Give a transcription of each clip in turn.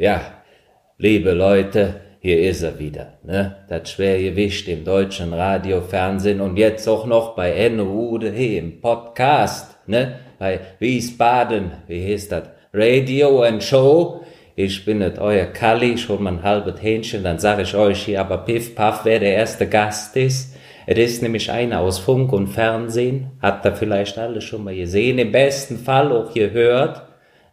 Ja, liebe Leute, hier ist er wieder, ne? Das Schwergewicht im deutschen Radio, Fernsehen und jetzt auch noch bei Ennude im Podcast, ne? Bei Wiesbaden, wie heißt das? Radio and Show. Ich bin nicht euer Kalli, schon mal ein halbes Hähnchen, dann sag ich euch hier aber piff paff, wer der erste Gast ist. Es ist nämlich einer aus Funk und Fernsehen, habt ihr vielleicht alle schon mal gesehen, im besten Fall auch gehört.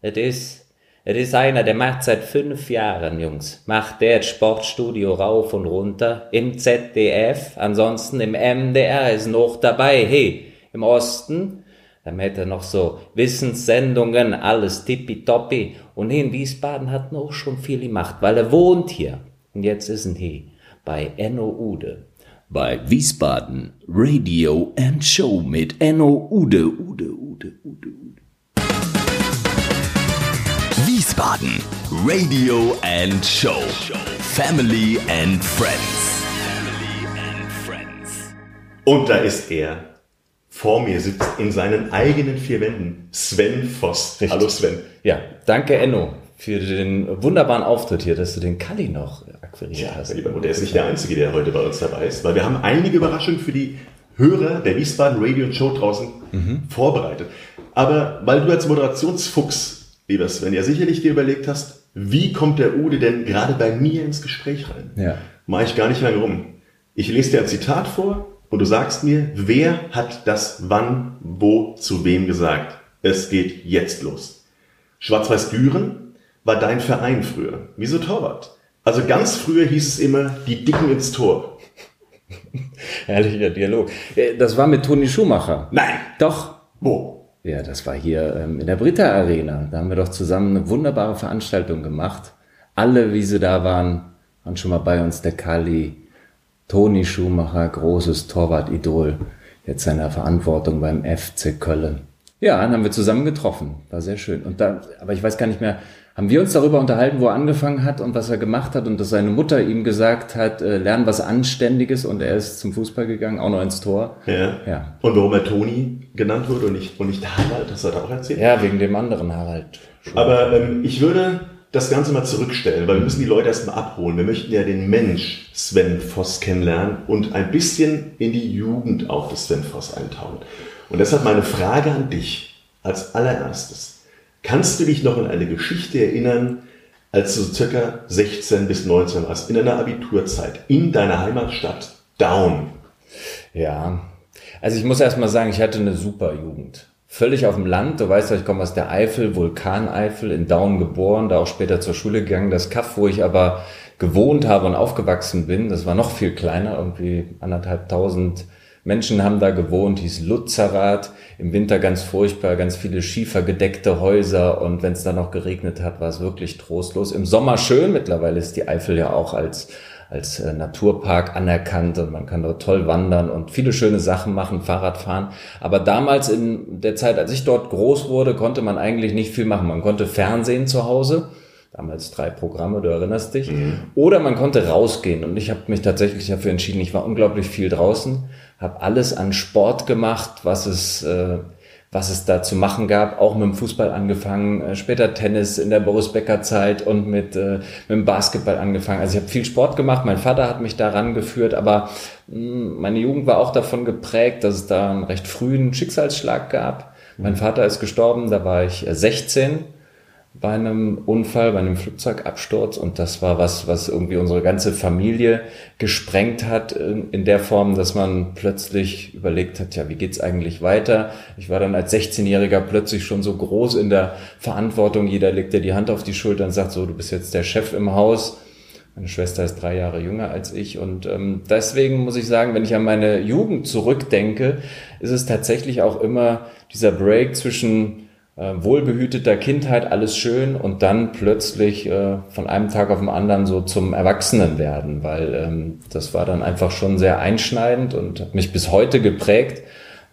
Es ist es ist einer, der macht seit fünf Jahren, Jungs, macht der Sportstudio rauf und runter im ZDF, ansonsten im MDR ist noch dabei. Hey, im Osten, dann hätte er noch so Wissenssendungen, alles tippitoppi. Und in Wiesbaden hat er auch schon viel gemacht, weil er wohnt hier. Und jetzt ist er hier bei Enno Ude. Bei Wiesbaden Radio and Show mit Enno Ude, Ude, Ude, Ude, Ude. Wiesbaden Radio and Show. Family and Friends. Und da ist er. Vor mir sitzt in seinen eigenen vier Wänden Sven Voss. Richtig. Hallo Sven. Ja, danke Enno für den wunderbaren Auftritt hier, dass du den Kalli noch akquiriert Ja, hast. lieber, und er ist nicht der Einzige, der heute bei uns dabei ist, weil wir haben einige Überraschungen für die Hörer der Wiesbaden Radio Show draußen vorbereitet. Aber weil du als Moderationsfuchs, lieber Sven, ja sicherlich dir überlegt hast, wie kommt der Ude denn gerade bei mir ins Gespräch rein? Ja. Mache ich gar nicht lange rum. Ich lese dir ein Zitat vor und du sagst mir, wer hat das wann, wo, zu wem gesagt. Es geht jetzt los. Schwarz-Weiß Düren war dein Verein früher. Wieso Torwart? Also ganz früher hieß es immer, die Dicken ins Tor. Herrlicher Dialog. Äh, Das war mit Toni Schumacher. Nein. Doch. Wo? Ja, das war hier ähm, in der Britta Arena. Da haben wir doch zusammen eine wunderbare Veranstaltung gemacht. Alle, wie sie da waren, waren schon mal bei uns. Der Kali, Toni Schumacher, großes Torwart-Idol, jetzt seiner Verantwortung beim FC Köln. Ja, dann haben wir zusammen getroffen. War sehr schön. Und da, aber ich weiß gar nicht mehr, haben wir uns darüber unterhalten, wo er angefangen hat und was er gemacht hat und dass seine Mutter ihm gesagt hat, äh, lern was Anständiges und er ist zum Fußball gegangen, auch noch ins Tor. Ja. Ja. Und warum er Toni genannt wurde und nicht, und nicht Harald, das hat er auch erzählt. Ja, wegen dem anderen Harald. Aber ähm, ich würde das Ganze mal zurückstellen, weil wir müssen die Leute erstmal abholen. Wir möchten ja den Mensch Sven Voss kennenlernen und ein bisschen in die Jugend auch des Sven Voss eintauchen. Und deshalb meine Frage an dich als allererstes. Kannst du dich noch an eine Geschichte erinnern, als du circa 16 bis 19 warst, in deiner Abiturzeit, in deiner Heimatstadt Down? Ja, also ich muss erst mal sagen, ich hatte eine super Jugend. Völlig auf dem Land, du weißt ja, ich komme aus der Eifel, Vulkaneifel, in Daun geboren, da auch später zur Schule gegangen. Das Kaff, wo ich aber gewohnt habe und aufgewachsen bin, das war noch viel kleiner, irgendwie anderthalb tausend Menschen haben da gewohnt, hieß Lutzerath, im Winter ganz furchtbar, ganz viele schiefergedeckte Häuser und wenn es dann noch geregnet hat, war es wirklich trostlos. Im Sommer schön, mittlerweile ist die Eifel ja auch als als äh, Naturpark anerkannt und man kann dort toll wandern und viele schöne Sachen machen, Fahrrad fahren. Aber damals in der Zeit, als ich dort groß wurde, konnte man eigentlich nicht viel machen. Man konnte Fernsehen zu Hause, damals drei Programme, du erinnerst dich, oder man konnte rausgehen. Und ich habe mich tatsächlich dafür entschieden, ich war unglaublich viel draußen, habe alles an Sport gemacht, was es... Äh, was es da zu machen gab, auch mit dem Fußball angefangen, äh, später Tennis in der Boris Becker Zeit und mit, äh, mit dem Basketball angefangen. Also ich habe viel Sport gemacht, mein Vater hat mich daran geführt, aber mh, meine Jugend war auch davon geprägt, dass es da einen recht frühen Schicksalsschlag gab. Mein Vater ist gestorben, da war ich äh, 16 bei einem Unfall, bei einem Flugzeugabsturz und das war was, was irgendwie unsere ganze Familie gesprengt hat in, der Form, dass man plötzlich überlegt hat, ja, wie geht's eigentlich weiter? Ich war dann als 16-Jähriger plötzlich schon so groß in der Verantwortung. Jeder legt dir die Hand auf die Schulter und sagt so, du bist jetzt der Chef im Haus. Meine Schwester ist drei Jahre jünger als ich und ähm, deswegen muss ich sagen, wenn ich an meine Jugend zurückdenke, ist es tatsächlich auch immer dieser Break zwischen äh, wohlbehüteter Kindheit, alles schön und dann plötzlich äh, von einem Tag auf den anderen so zum Erwachsenen werden, weil ähm, das war dann einfach schon sehr einschneidend und hat mich bis heute geprägt.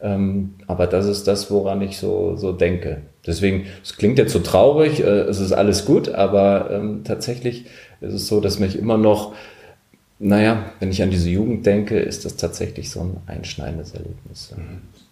Ähm, aber das ist das, woran ich so, so denke. Deswegen, es klingt jetzt so traurig, äh, es ist alles gut, aber ähm, tatsächlich ist es so, dass mich immer noch, naja, wenn ich an diese Jugend denke, ist das tatsächlich so ein einschneidendes Erlebnis.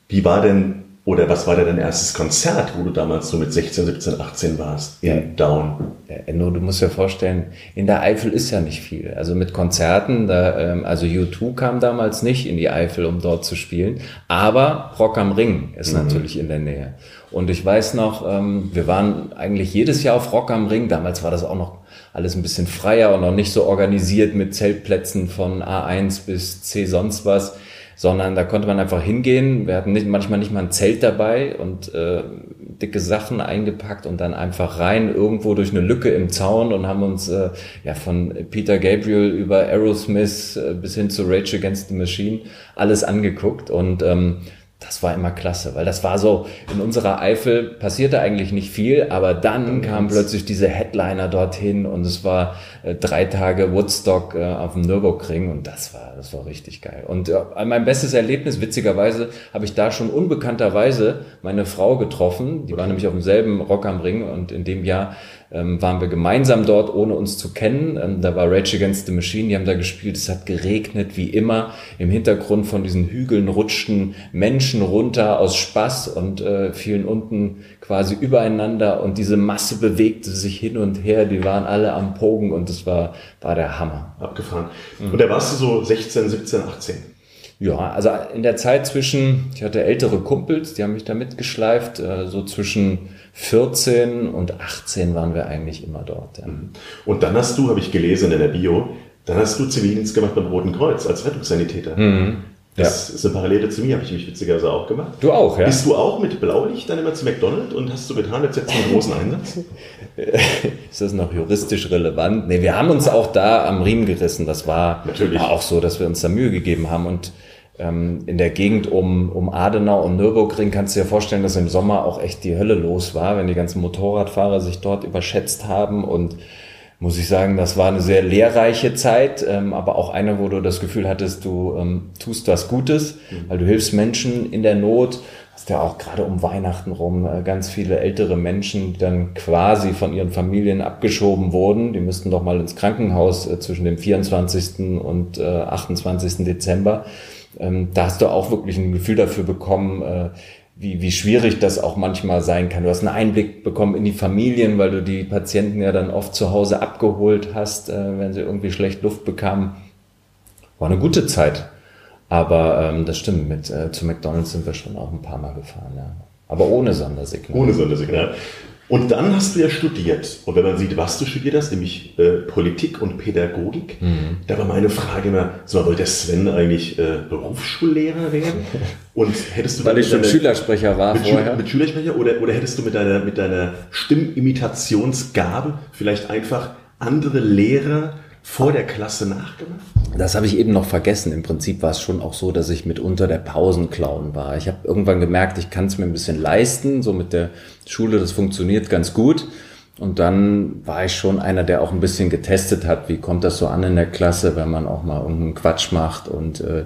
Wie war denn oder was war denn dein erstes Konzert, wo du damals so mit 16, 17, 18 warst? In ja. Down. Ja, Enno, du musst dir vorstellen, in der Eifel ist ja nicht viel. Also mit Konzerten, da, ähm, also U2 kam damals nicht in die Eifel, um dort zu spielen. Aber Rock am Ring ist mhm. natürlich in der Nähe. Und ich weiß noch, ähm, wir waren eigentlich jedes Jahr auf Rock am Ring. Damals war das auch noch alles ein bisschen freier und noch nicht so organisiert mit Zeltplätzen von A1 bis C sonst was sondern da konnte man einfach hingehen. Wir hatten nicht, manchmal nicht mal ein Zelt dabei und äh, dicke Sachen eingepackt und dann einfach rein irgendwo durch eine Lücke im Zaun und haben uns äh, ja von Peter Gabriel über Aerosmith äh, bis hin zu Rage Against the Machine alles angeguckt und ähm, das war immer klasse, weil das war so, in unserer Eifel passierte eigentlich nicht viel, aber dann kamen plötzlich diese Headliner dorthin und es war äh, drei Tage Woodstock äh, auf dem Nürburgring und das war, das war richtig geil. Und äh, mein bestes Erlebnis, witzigerweise, habe ich da schon unbekannterweise meine Frau getroffen, die war nämlich auf demselben Rock am Ring und in dem Jahr ähm, waren wir gemeinsam dort, ohne uns zu kennen. Ähm, da war Rage Against the Machine, die haben da gespielt. Es hat geregnet, wie immer. Im Hintergrund von diesen Hügeln rutschten Menschen runter aus Spaß und äh, fielen unten quasi übereinander und diese Masse bewegte sich hin und her. Die waren alle am Pogen und das war, war der Hammer. Abgefahren. Und da warst du so 16, 17, 18? Ja, also in der Zeit zwischen, ich hatte ältere Kumpels, die haben mich da mitgeschleift, äh, so zwischen 14 und 18 waren wir eigentlich immer dort. Ja. Mhm. Und dann hast du, habe ich gelesen in der Bio, dann hast du Zivildienst gemacht beim Roten Kreuz als Rettungssanitäter. Mhm. Das ja. ist eine Parallele zu mir, habe ich mich witzigerweise auch gemacht. Du auch, ja? Bist du auch mit Blaulicht dann immer zu McDonald's und hast du getan, jetzt jetzt einen großen Einsatz? ist das noch juristisch relevant? Nee, wir haben uns auch da am Riemen gerissen. Das war, Natürlich. war auch so, dass wir uns da Mühe gegeben haben und in der Gegend um, um Adenau und Nürburgring kannst du dir vorstellen, dass im Sommer auch echt die Hölle los war, wenn die ganzen Motorradfahrer sich dort überschätzt haben und muss ich sagen, das war eine sehr lehrreiche Zeit, ähm, aber auch eine, wo du das Gefühl hattest, du ähm, tust was Gutes, mhm. weil du hilfst Menschen in der Not. Hast ja auch gerade um Weihnachten rum äh, ganz viele ältere Menschen, die dann quasi von ihren Familien abgeschoben wurden. Die müssten doch mal ins Krankenhaus äh, zwischen dem 24. und äh, 28. Dezember ähm, da hast du auch wirklich ein Gefühl dafür bekommen, äh, wie, wie schwierig das auch manchmal sein kann. Du hast einen Einblick bekommen in die Familien, weil du die Patienten ja dann oft zu Hause abgeholt hast, äh, wenn sie irgendwie schlecht Luft bekamen. War eine gute Zeit. Aber ähm, das stimmt, mit äh, zu McDonalds sind wir schon auch ein paar Mal gefahren, ja. Aber ohne Sondersignal. Ohne Sondersignal. Und dann hast du ja studiert. Und wenn man sieht, was du studiert hast, nämlich äh, Politik und Pädagogik, mhm. da war meine Frage immer, so wollte der Sven eigentlich äh, Berufsschullehrer werden? Und hättest du Weil ich schon Schülersprecher war mit vorher. mit Schülersprecher oder, oder hättest du mit deiner, mit deiner Stimmimitationsgabe vielleicht einfach andere Lehrer vor der Klasse nachgemacht? Das habe ich eben noch vergessen. Im Prinzip war es schon auch so, dass ich mitunter der Pausenclown war. Ich habe irgendwann gemerkt, ich kann es mir ein bisschen leisten. So mit der Schule, das funktioniert ganz gut. Und dann war ich schon einer, der auch ein bisschen getestet hat, wie kommt das so an in der Klasse, wenn man auch mal irgendeinen Quatsch macht und äh,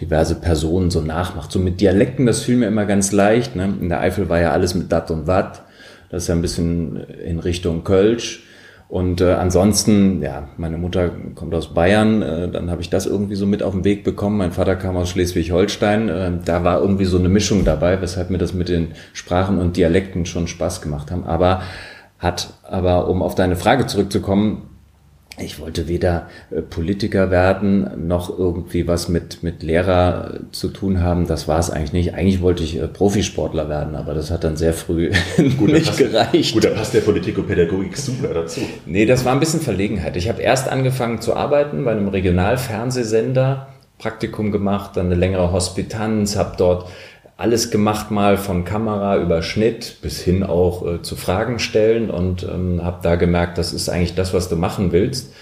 diverse Personen so nachmacht. So mit Dialekten, das fiel mir immer ganz leicht. Ne? In der Eifel war ja alles mit Dat und Wat. Das ist ja ein bisschen in Richtung Kölsch. Und äh, ansonsten, ja, meine Mutter kommt aus Bayern, äh, dann habe ich das irgendwie so mit auf den Weg bekommen. Mein Vater kam aus Schleswig-Holstein. Äh, da war irgendwie so eine Mischung dabei, weshalb mir das mit den Sprachen und Dialekten schon Spaß gemacht haben. Aber hat, aber um auf deine Frage zurückzukommen, ich wollte weder äh, Politiker werden noch irgendwie was mit, mit Lehrer äh, zu tun haben. Das war es eigentlich nicht. Eigentlich wollte ich äh, Profisportler werden, aber das hat dann sehr früh gut, nicht passt, gereicht. Gut, da passt der Politik und Pädagogik super dazu. Nee, das war ein bisschen Verlegenheit. Ich habe erst angefangen zu arbeiten bei einem Regionalfernsehsender, Praktikum gemacht, dann eine längere Hospitanz, habe dort alles gemacht mal von Kamera über Schnitt bis hin auch äh, zu Fragen stellen und ähm, habe da gemerkt, das ist eigentlich das, was du machen willst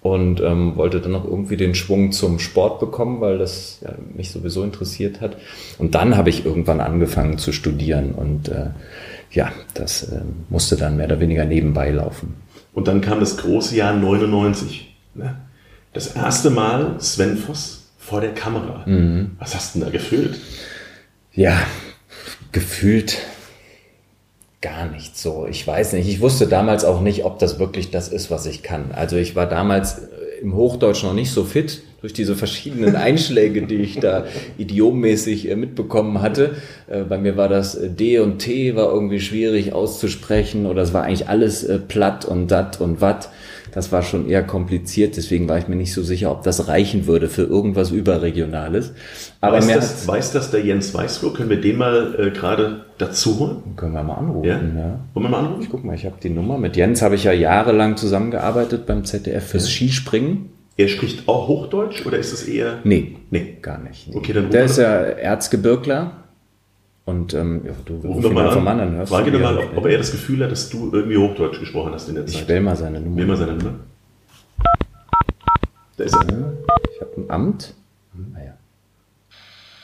und ähm, wollte dann noch irgendwie den Schwung zum Sport bekommen, weil das ja, mich sowieso interessiert hat. Und dann habe ich irgendwann angefangen zu studieren und äh, ja, das äh, musste dann mehr oder weniger nebenbei laufen. Und dann kam das große Jahr 99. Ne? Das erste Mal Sven Voss vor der Kamera. Mhm. Was hast du denn da gefühlt? Ja, gefühlt gar nicht so. Ich weiß nicht. Ich wusste damals auch nicht, ob das wirklich das ist, was ich kann. Also ich war damals äh, im Hochdeutsch noch nicht so fit. durch diese verschiedenen Einschläge, die ich da idiommäßig äh, mitbekommen hatte. Äh, bei mir war das D und T war irgendwie schwierig auszusprechen oder es war eigentlich alles platt und dat und wat. Das war schon eher kompliziert, deswegen war ich mir nicht so sicher, ob das reichen würde für irgendwas Überregionales. Aber weiß, das, weiß das der Jens Weißflur? Können wir den mal äh, gerade dazu holen? Können wir mal anrufen, ja. ja. Wollen wir mal anrufen? Ich guck mal, ich habe die Nummer. Mit Jens habe ich ja jahrelang zusammengearbeitet beim ZDF fürs ja. Skispringen. Er spricht auch Hochdeutsch oder ist es eher? Nee, nee, gar nicht. Nee. Okay, dann Der ist ja Erzgebirgler und ähm, ja, du ruf mal an. Mann an hörst Frage dir mal, ob, ob, er das Gefühl hat, dass du irgendwie Hochdeutsch gesprochen hast in der Zeit. Ich wähle mal seine Nummer. Wähl mal seine Nummer. Da ist er. Ich habe ein Amt. Hm, naja.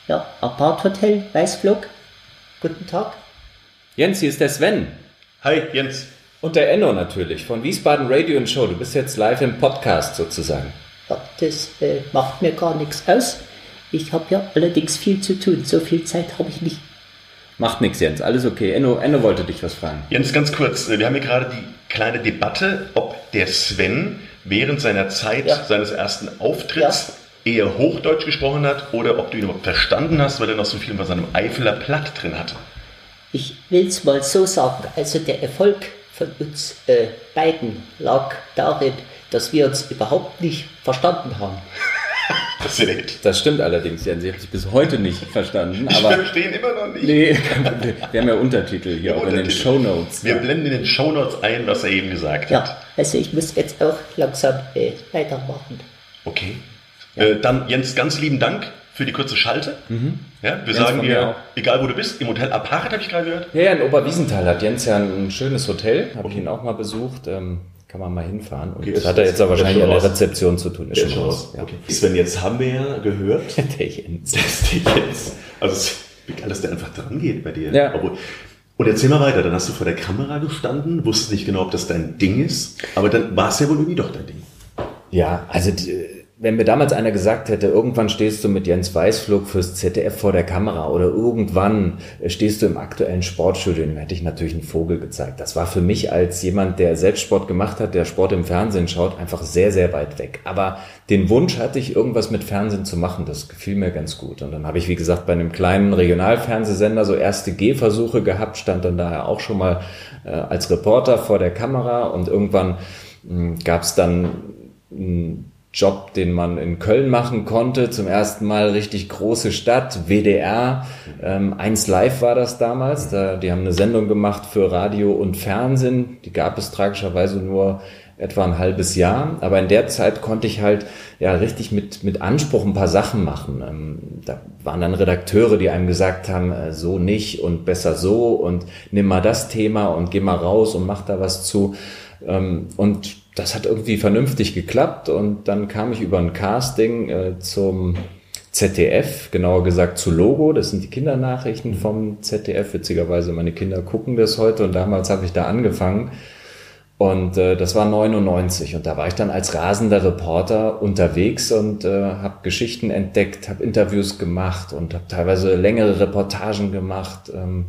Ja, Aparthotel, Weißflug. Guten Tag. Jens, hier ist der Sven. Hi, Jens. Und der Enno natürlich, von Wiesbaden Radio und Show. Du bist jetzt live im Podcast sozusagen. Ja, das äh, macht mir gar nichts aus. Ich habe ja allerdings viel zu tun. So viel Zeit habe ich nicht. Macht nichts, Jens. Alles okay. Enno, Enno wollte dich was fragen. Jens, ganz kurz. Wir haben hier gerade die kleine Debatte, ob der Sven während seiner Zeit ja. seines ersten Auftritts ja. eher Hochdeutsch gesprochen hat oder ob du ihn überhaupt verstanden hast, weil er noch so viel von seinem Eifeler Platt drin hatte. Ich will es mal so sagen. Also der Erfolg von uns äh, beiden lag darin, dass wir uns überhaupt nicht verstanden haben. Das stimmt allerdings, Jan. Sie haben sich bis heute nicht verstanden. Ich verstehe immer noch nicht. Nee, wir haben ja Untertitel hier auch in den Show Notes. Wir blenden in den Show Notes ein, was er eben gesagt ja, hat. also ich muss jetzt auch langsam äh, weitermachen. Okay. Ja. Äh, dann Jens, ganz lieben Dank für die kurze Schalte. Mhm. Ja, wir Jens sagen dir, egal wo du bist, im Hotel Apart habe ich gerade gehört. Ja, ja, in Oberwiesenthal hat Jens ja ein schönes Hotel, habe okay. ich ihn auch mal besucht. Ähm, kann man mal hinfahren. Und okay, das hat er jetzt aber wahrscheinlich an der Rezeption zu tun. Ist schon raus. Ja. Okay. Sven, jetzt haben wir ja gehört. der Jens. Der Jens. Also wie geil, dass der einfach dran geht bei dir. Ja. Obwohl, und erzähl mal weiter, dann hast du vor der Kamera gestanden, wusstest nicht genau, ob das dein Ding ist, aber dann war es ja wohl irgendwie doch dein Ding. Ja, also die, wenn mir damals einer gesagt hätte, irgendwann stehst du mit Jens Weißflug fürs ZDF vor der Kamera oder irgendwann stehst du im aktuellen Sportstudio, dann hätte ich natürlich einen Vogel gezeigt. Das war für mich als jemand, der selbst Sport gemacht hat, der Sport im Fernsehen schaut, einfach sehr, sehr weit weg. Aber den Wunsch hatte ich, irgendwas mit Fernsehen zu machen. Das gefiel mir ganz gut. Und dann habe ich, wie gesagt, bei einem kleinen Regionalfernsehsender so erste Gehversuche gehabt, stand dann daher auch schon mal äh, als Reporter vor der Kamera und irgendwann hm, gab es dann hm, Job, den man in Köln machen konnte. Zum ersten Mal richtig große Stadt, WDR. Ähm, 1 Live war das damals. Da, die haben eine Sendung gemacht für Radio und Fernsehen. Die gab es tragischerweise nur etwa ein halbes Jahr. Aber in der Zeit konnte ich halt ja richtig mit, mit Anspruch ein paar Sachen machen. Ähm, da waren dann Redakteure, die einem gesagt haben, äh, so nicht und besser so und nimm mal das Thema und geh mal raus und mach da was zu. Ähm, und das hat irgendwie vernünftig geklappt und dann kam ich über ein Casting äh, zum ZDF, genauer gesagt zu Logo, das sind die Kindernachrichten vom ZDF. Witzigerweise, meine Kinder gucken das heute und damals habe ich da angefangen. Und äh, das war 99 und da war ich dann als rasender Reporter unterwegs und äh, habe Geschichten entdeckt, habe Interviews gemacht und habe teilweise längere Reportagen gemacht. Ähm,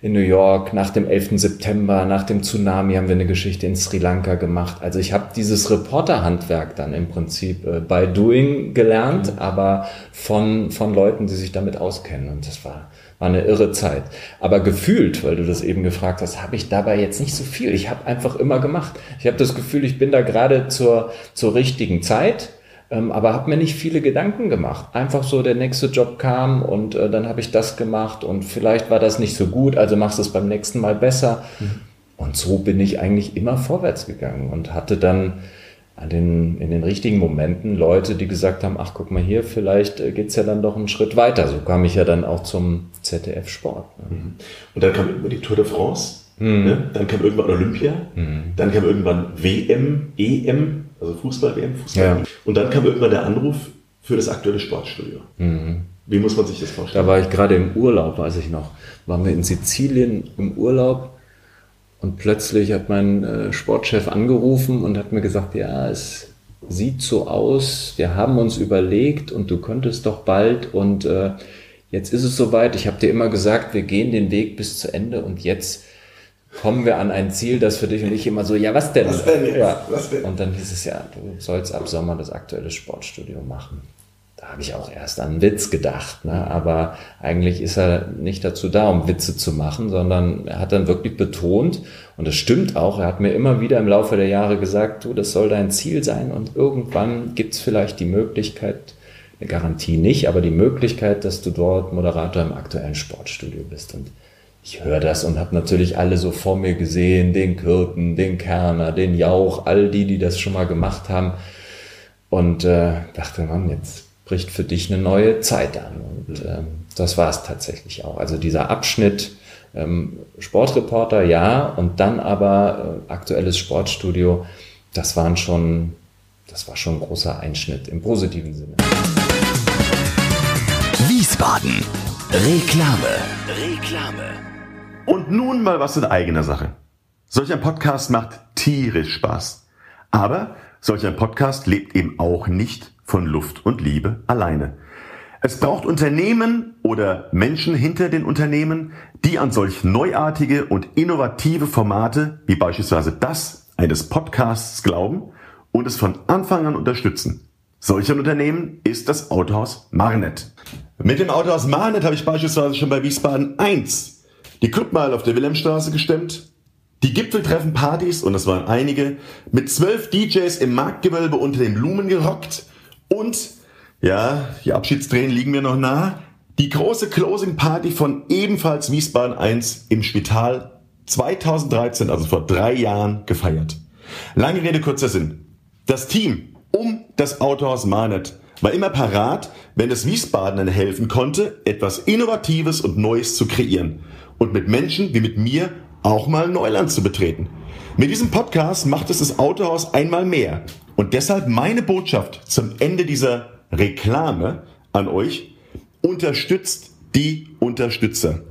in New York, nach dem 11. September, nach dem Tsunami haben wir eine Geschichte in Sri Lanka gemacht. Also ich habe dieses Reporterhandwerk dann im Prinzip äh, by doing gelernt, mhm. aber von, von Leuten, die sich damit auskennen. Und das war, war eine irre Zeit. Aber gefühlt, weil du das eben gefragt hast, habe ich dabei jetzt nicht so viel. Ich habe einfach immer gemacht. Ich habe das Gefühl, ich bin da gerade zur, zur richtigen Zeit ähm, aber habe mir nicht viele Gedanken gemacht. Einfach so der nächste Job kam und äh, dann habe ich das gemacht und vielleicht war das nicht so gut, also machst du es beim nächsten Mal besser. Mhm. Und so bin ich eigentlich immer vorwärts gegangen und hatte dann an den, in den richtigen Momenten Leute, die gesagt haben, ach guck mal hier, vielleicht äh, geht's ja dann doch einen Schritt weiter. So kam ich ja dann auch zum ZDF Sport. Ne? Mhm. Und dann kam immer die Tour de France, mhm. ne? dann kam irgendwann Olympia, mhm. dann kam irgendwann WM, EM, also Fußball-WM, Fußball. Ja. Und dann kam irgendwann der Anruf für das aktuelle Sportstudio. Mhm. Wie muss man sich das vorstellen? Da war ich gerade im Urlaub, weiß ich noch. Waren wir in Sizilien im Urlaub und plötzlich hat mein äh, Sportchef angerufen und hat mir gesagt, ja, es sieht so aus, wir haben uns überlegt und du könntest doch bald und äh, jetzt ist es soweit. Ich habe dir immer gesagt, wir gehen den Weg bis zu Ende und jetzt kommen wir an ein Ziel, das für dich und ich immer so, ja, was denn? Was denn jetzt? Ja. Was denn? Und dann hieß es ja, du sollst ab Sommer das aktuelle Sportstudio machen. Da habe ich auch erst an einen Witz gedacht, ne? aber eigentlich ist er nicht dazu da, um Witze zu machen, sondern er hat dann wirklich betont, und das stimmt auch, er hat mir immer wieder im Laufe der Jahre gesagt, du, das soll dein Ziel sein und irgendwann gibt es vielleicht die Möglichkeit, eine Garantie nicht, aber die Möglichkeit, dass du dort Moderator im aktuellen Sportstudio bist. Und ich höre das und habe natürlich alle so vor mir gesehen, den Kürten, den Kerner, den Jauch, all die, die das schon mal gemacht haben. Und äh, dachte, Mann, jetzt bricht für dich eine neue Zeit an. Und ähm, das war es tatsächlich auch. Also dieser Abschnitt ähm, Sportreporter, ja, und dann aber äh, aktuelles Sportstudio, das waren schon, das war schon ein großer Einschnitt im positiven Sinne. Wiesbaden. Reklame. Reklame. Und nun mal was in eigener Sache. Solch ein Podcast macht tierisch Spaß. Aber solch ein Podcast lebt eben auch nicht von Luft und Liebe alleine. Es braucht Unternehmen oder Menschen hinter den Unternehmen, die an solch neuartige und innovative Formate wie beispielsweise das eines Podcasts glauben und es von Anfang an unterstützen. Solch ein Unternehmen ist das Autohaus Marnet. Mit dem Autohaus Marnet habe ich beispielsweise schon bei Wiesbaden 1 die Clubmeile auf der Wilhelmstraße gestemmt, die Gipfeltreffen Partys, und das waren einige, mit zwölf DJs im Marktgewölbe unter den Blumen gerockt und, ja, die Abschiedstränen liegen mir noch nah, die große Closing Party von ebenfalls Wiesbaden 1 im Spital 2013, also vor drei Jahren, gefeiert. Lange Rede, kurzer Sinn. Das Team um das Autohaus Marnet war immer parat, wenn es Wiesbadenern helfen konnte, etwas Innovatives und Neues zu kreieren und mit Menschen wie mit mir auch mal Neuland zu betreten. Mit diesem Podcast macht es das Autohaus einmal mehr. Und deshalb meine Botschaft zum Ende dieser Reklame an euch, unterstützt die Unterstützer.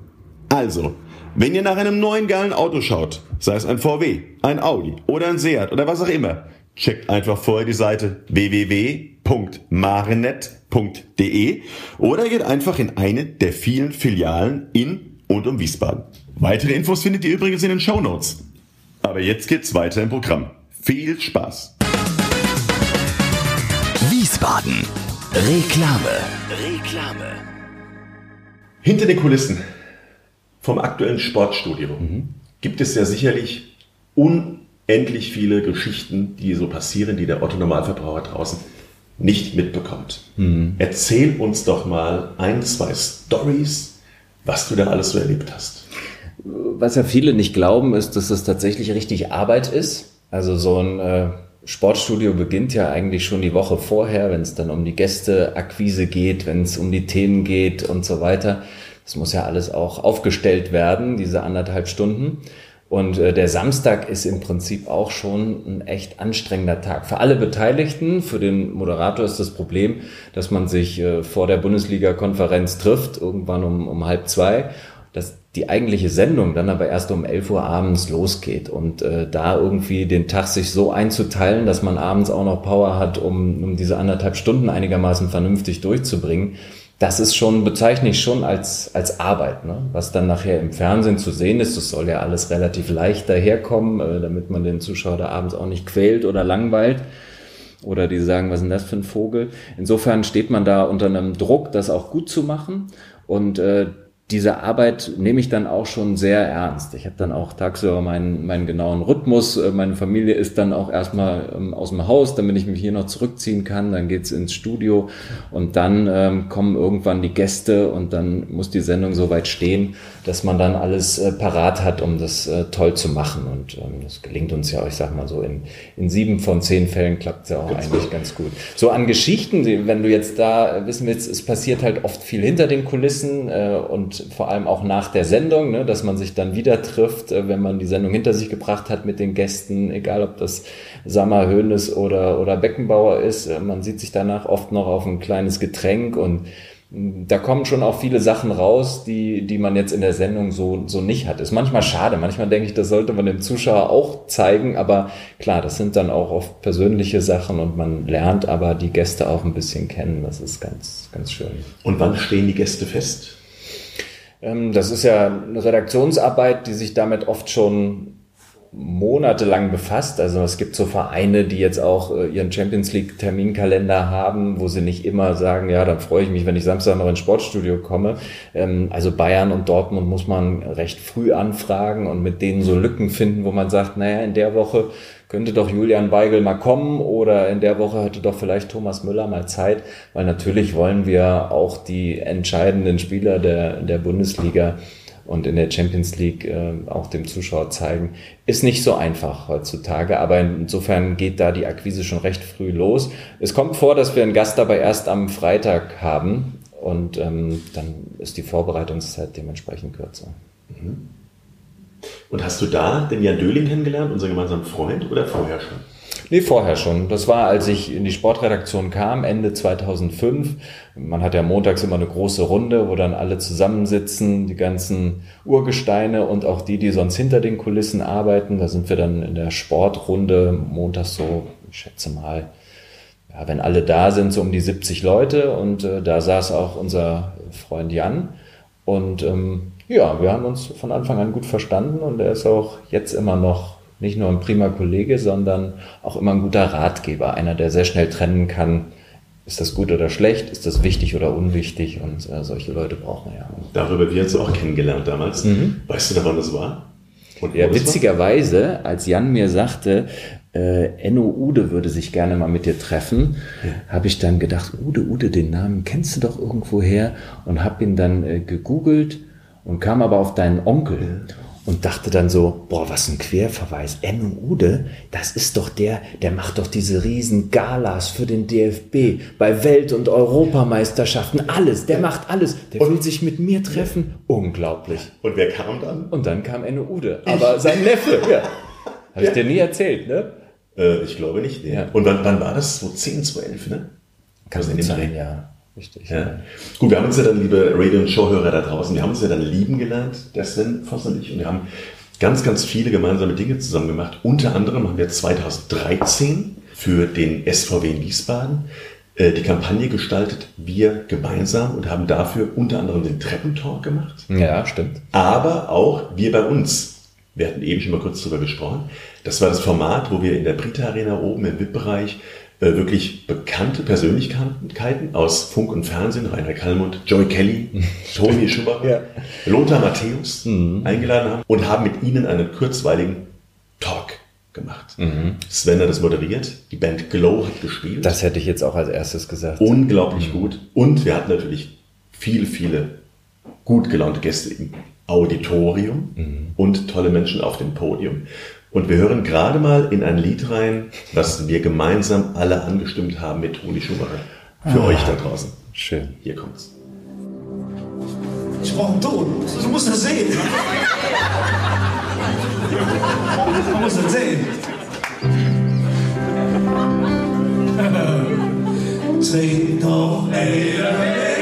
Also, wenn ihr nach einem neuen geilen Auto schaut, sei es ein VW, ein Audi oder ein Seat oder was auch immer, checkt einfach vorher die Seite www.marenet.de oder geht einfach in eine der vielen Filialen in und um Wiesbaden. Weitere Infos findet ihr übrigens in den Show Notes. Aber jetzt geht's weiter im Programm. Viel Spaß! Wiesbaden. Reklame. Reklame. Hinter den Kulissen vom aktuellen Sportstudio gibt es ja sicherlich unendlich viele Geschichten, die so passieren, die der Otto Normalverbraucher draußen nicht mitbekommt. Erzähl uns doch mal ein, zwei Stories, was du da alles so erlebt hast. Was ja viele nicht glauben, ist, dass es tatsächlich richtig Arbeit ist. Also so ein äh, Sportstudio beginnt ja eigentlich schon die Woche vorher, wenn es dann um die Gästeakquise geht, wenn es um die Themen geht und so weiter. Das muss ja alles auch aufgestellt werden, diese anderthalb Stunden. Und äh, der Samstag ist im Prinzip auch schon ein echt anstrengender Tag. Für alle Beteiligten, für den Moderator ist das Problem, dass man sich äh, vor der Bundesliga-Konferenz trifft, irgendwann um, um halb zwei, dass die eigentliche Sendung dann aber erst um 11 Uhr abends losgeht. Und äh, da irgendwie den Tag sich so einzuteilen, dass man abends auch noch Power hat, um, um diese anderthalb Stunden einigermaßen vernünftig durchzubringen, das ist schon, bezeichne ich schon als, als Arbeit. Ne? Was dann nachher im Fernsehen zu sehen ist, das soll ja alles relativ leicht daherkommen, äh, damit man den Zuschauer da abends auch nicht quält oder langweilt. Oder die sagen, was ist denn das für ein Vogel? Insofern steht man da unter einem Druck, das auch gut zu machen. Und äh, diese Arbeit nehme ich dann auch schon sehr ernst. Ich habe dann auch tagsüber meinen, meinen genauen Rhythmus. Äh, Meine Familie ist dann auch erstmal ähm, aus dem Haus, damit ich mich hier noch zurückziehen kann. Dann geht's ins Studio und dann ähm, kommen irgendwann die Gäste und dann muss die Sendung so weit stehen, dass man dann alles äh, parat hat, um das äh, toll zu machen. Und ähm, das gelingt uns ja, ich sag mal so, in, in sieben von zehn Fällen klappt es ja auch eigentlich ganz gut. So an Geschichten, wenn du jetzt da wissen willst, es passiert halt oft viel hinter den Kulissen äh, und vor allem auch nach der Sendung, ne, dass man sich dann wieder trifft, äh, wenn man die Sendung hinter sich gebracht hat mit den Gästen, egal ob das Sammer, Hönes oder, oder Beckenbauer ist. Äh, man sieht sich danach oft noch auf ein kleines Getränk und da kommen schon auch viele Sachen raus, die, die man jetzt in der Sendung so, so nicht hat. Ist manchmal schade. Manchmal denke ich, das sollte man dem Zuschauer auch zeigen. Aber klar, das sind dann auch oft persönliche Sachen und man lernt aber die Gäste auch ein bisschen kennen. Das ist ganz, ganz schön. Und wann stehen die Gäste fest? Ähm, das ist ja eine Redaktionsarbeit, die sich damit oft schon monatelang befasst. Also es gibt so Vereine, die jetzt auch äh, ihren Champions League Terminkalender haben, wo sie nicht immer sagen, ja, dann freue ich mich, wenn ich Samstag noch ins Sportstudio komme. Ähm, also Bayern und Dortmund muss man recht früh anfragen und mit denen so Lücken finden, wo man sagt, naja, in der Woche könnte doch Julian Weigel mal kommen oder in der Woche hätte doch vielleicht Thomas Müller mal Zeit, weil natürlich wollen wir auch die entscheidenden Spieler der, der Bundesliga und in der Champions League äh, auch dem Zuschauer zeigen, ist nicht so einfach heutzutage. Aber insofern geht da die Akquise schon recht früh los. Es kommt vor, dass wir einen Gast dabei erst am Freitag haben und ähm, dann ist die Vorbereitungszeit dementsprechend kürzer. Mhm. Und hast du da den Jan Döling kennengelernt, unseren gemeinsamen Freund, oder vorher schon? Nee, vorher schon. Das war, als ich in die Sportredaktion kam, Ende 2005. Man hat ja montags immer eine große Runde, wo dann alle zusammensitzen, die ganzen Urgesteine und auch die, die sonst hinter den Kulissen arbeiten. Da sind wir dann in der Sportrunde montags so, ich schätze mal, ja, wenn alle da sind, so um die 70 Leute. Und äh, da saß auch unser Freund Jan. Und ähm, ja, wir haben uns von Anfang an gut verstanden und er ist auch jetzt immer noch nicht nur ein prima Kollege, sondern auch immer ein guter Ratgeber. Einer, der sehr schnell trennen kann, ist das gut oder schlecht, ist das wichtig oder unwichtig und äh, solche Leute brauchen wir ja. Darüber wir uns auch kennengelernt damals. Mhm. Weißt du da, wann das war? Und ja, witzigerweise, war? als Jan mir sagte, äh, Enno Ude würde sich gerne mal mit dir treffen, ja. habe ich dann gedacht, Ude, Ude, den Namen kennst du doch irgendwo her und habe ihn dann äh, gegoogelt und kam aber auf deinen Onkel. Ja und dachte dann so, boah, was ein Querverweis. Enno Ude, das ist doch der, der macht doch diese riesen Galas für den DFB, bei Welt- und Europameisterschaften, alles, der macht alles. Der und will sich mit mir treffen. Unglaublich. Und wer kam dann? Und dann kam Enno Ude, aber sein Neffe, ja. Habe ich dir nie erzählt, ne? Äh, ich glaube nicht, nee. ja. Und wann, wann war das? So 10, 12, ne? Kann also sein, ja. Richtig. Ja. Gut, wir haben uns ja dann, liebe Radio- und Showhörer da draußen, wir haben uns ja dann lieben gelernt, der Sven Voss und ich, und wir haben ganz, ganz viele gemeinsame Dinge zusammen gemacht. Unter anderem haben wir 2013 für den SVW in Wiesbaden äh, die Kampagne gestaltet, wir gemeinsam und haben dafür unter anderem den Treppentalk gemacht. Ja, stimmt. Aber auch wir bei uns. Wir hatten eben schon mal kurz darüber gesprochen. Das war das Format, wo wir in der Brita Arena oben im VIP-Bereich wirklich bekannte Persönlichkeiten aus Funk und Fernsehen, Rainer Kallmund, Joy Kelly, Toni Schumacher, ja. Lothar Matthäus mhm. eingeladen haben und haben mit ihnen einen kurzweiligen Talk gemacht. Mhm. Sven hat das moderiert, die Band Glow hat gespielt. Das hätte ich jetzt auch als erstes gesagt. Unglaublich mhm. gut. Und wir hatten natürlich viele, viele gut gelaunte Gäste im Auditorium mhm. und tolle Menschen auf dem Podium. Und wir hören gerade mal in ein Lied rein, was wir gemeinsam alle angestimmt haben mit Toni Schumacher. Für ah, euch da draußen. Schön. Hier kommt's. Ich brauche einen Ton. Du musst das sehen. Man muss das sehen. Trink doch, ey. Sven,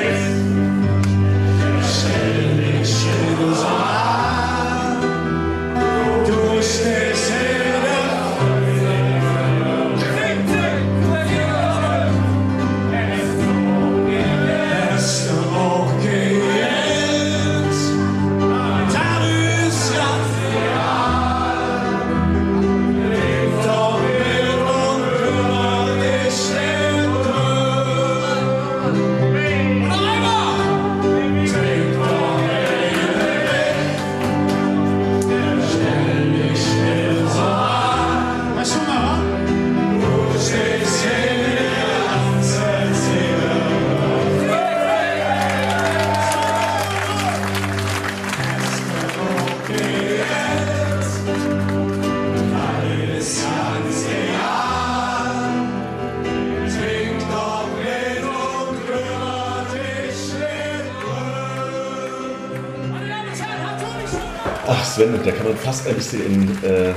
da kann man fast ein bisschen in äh,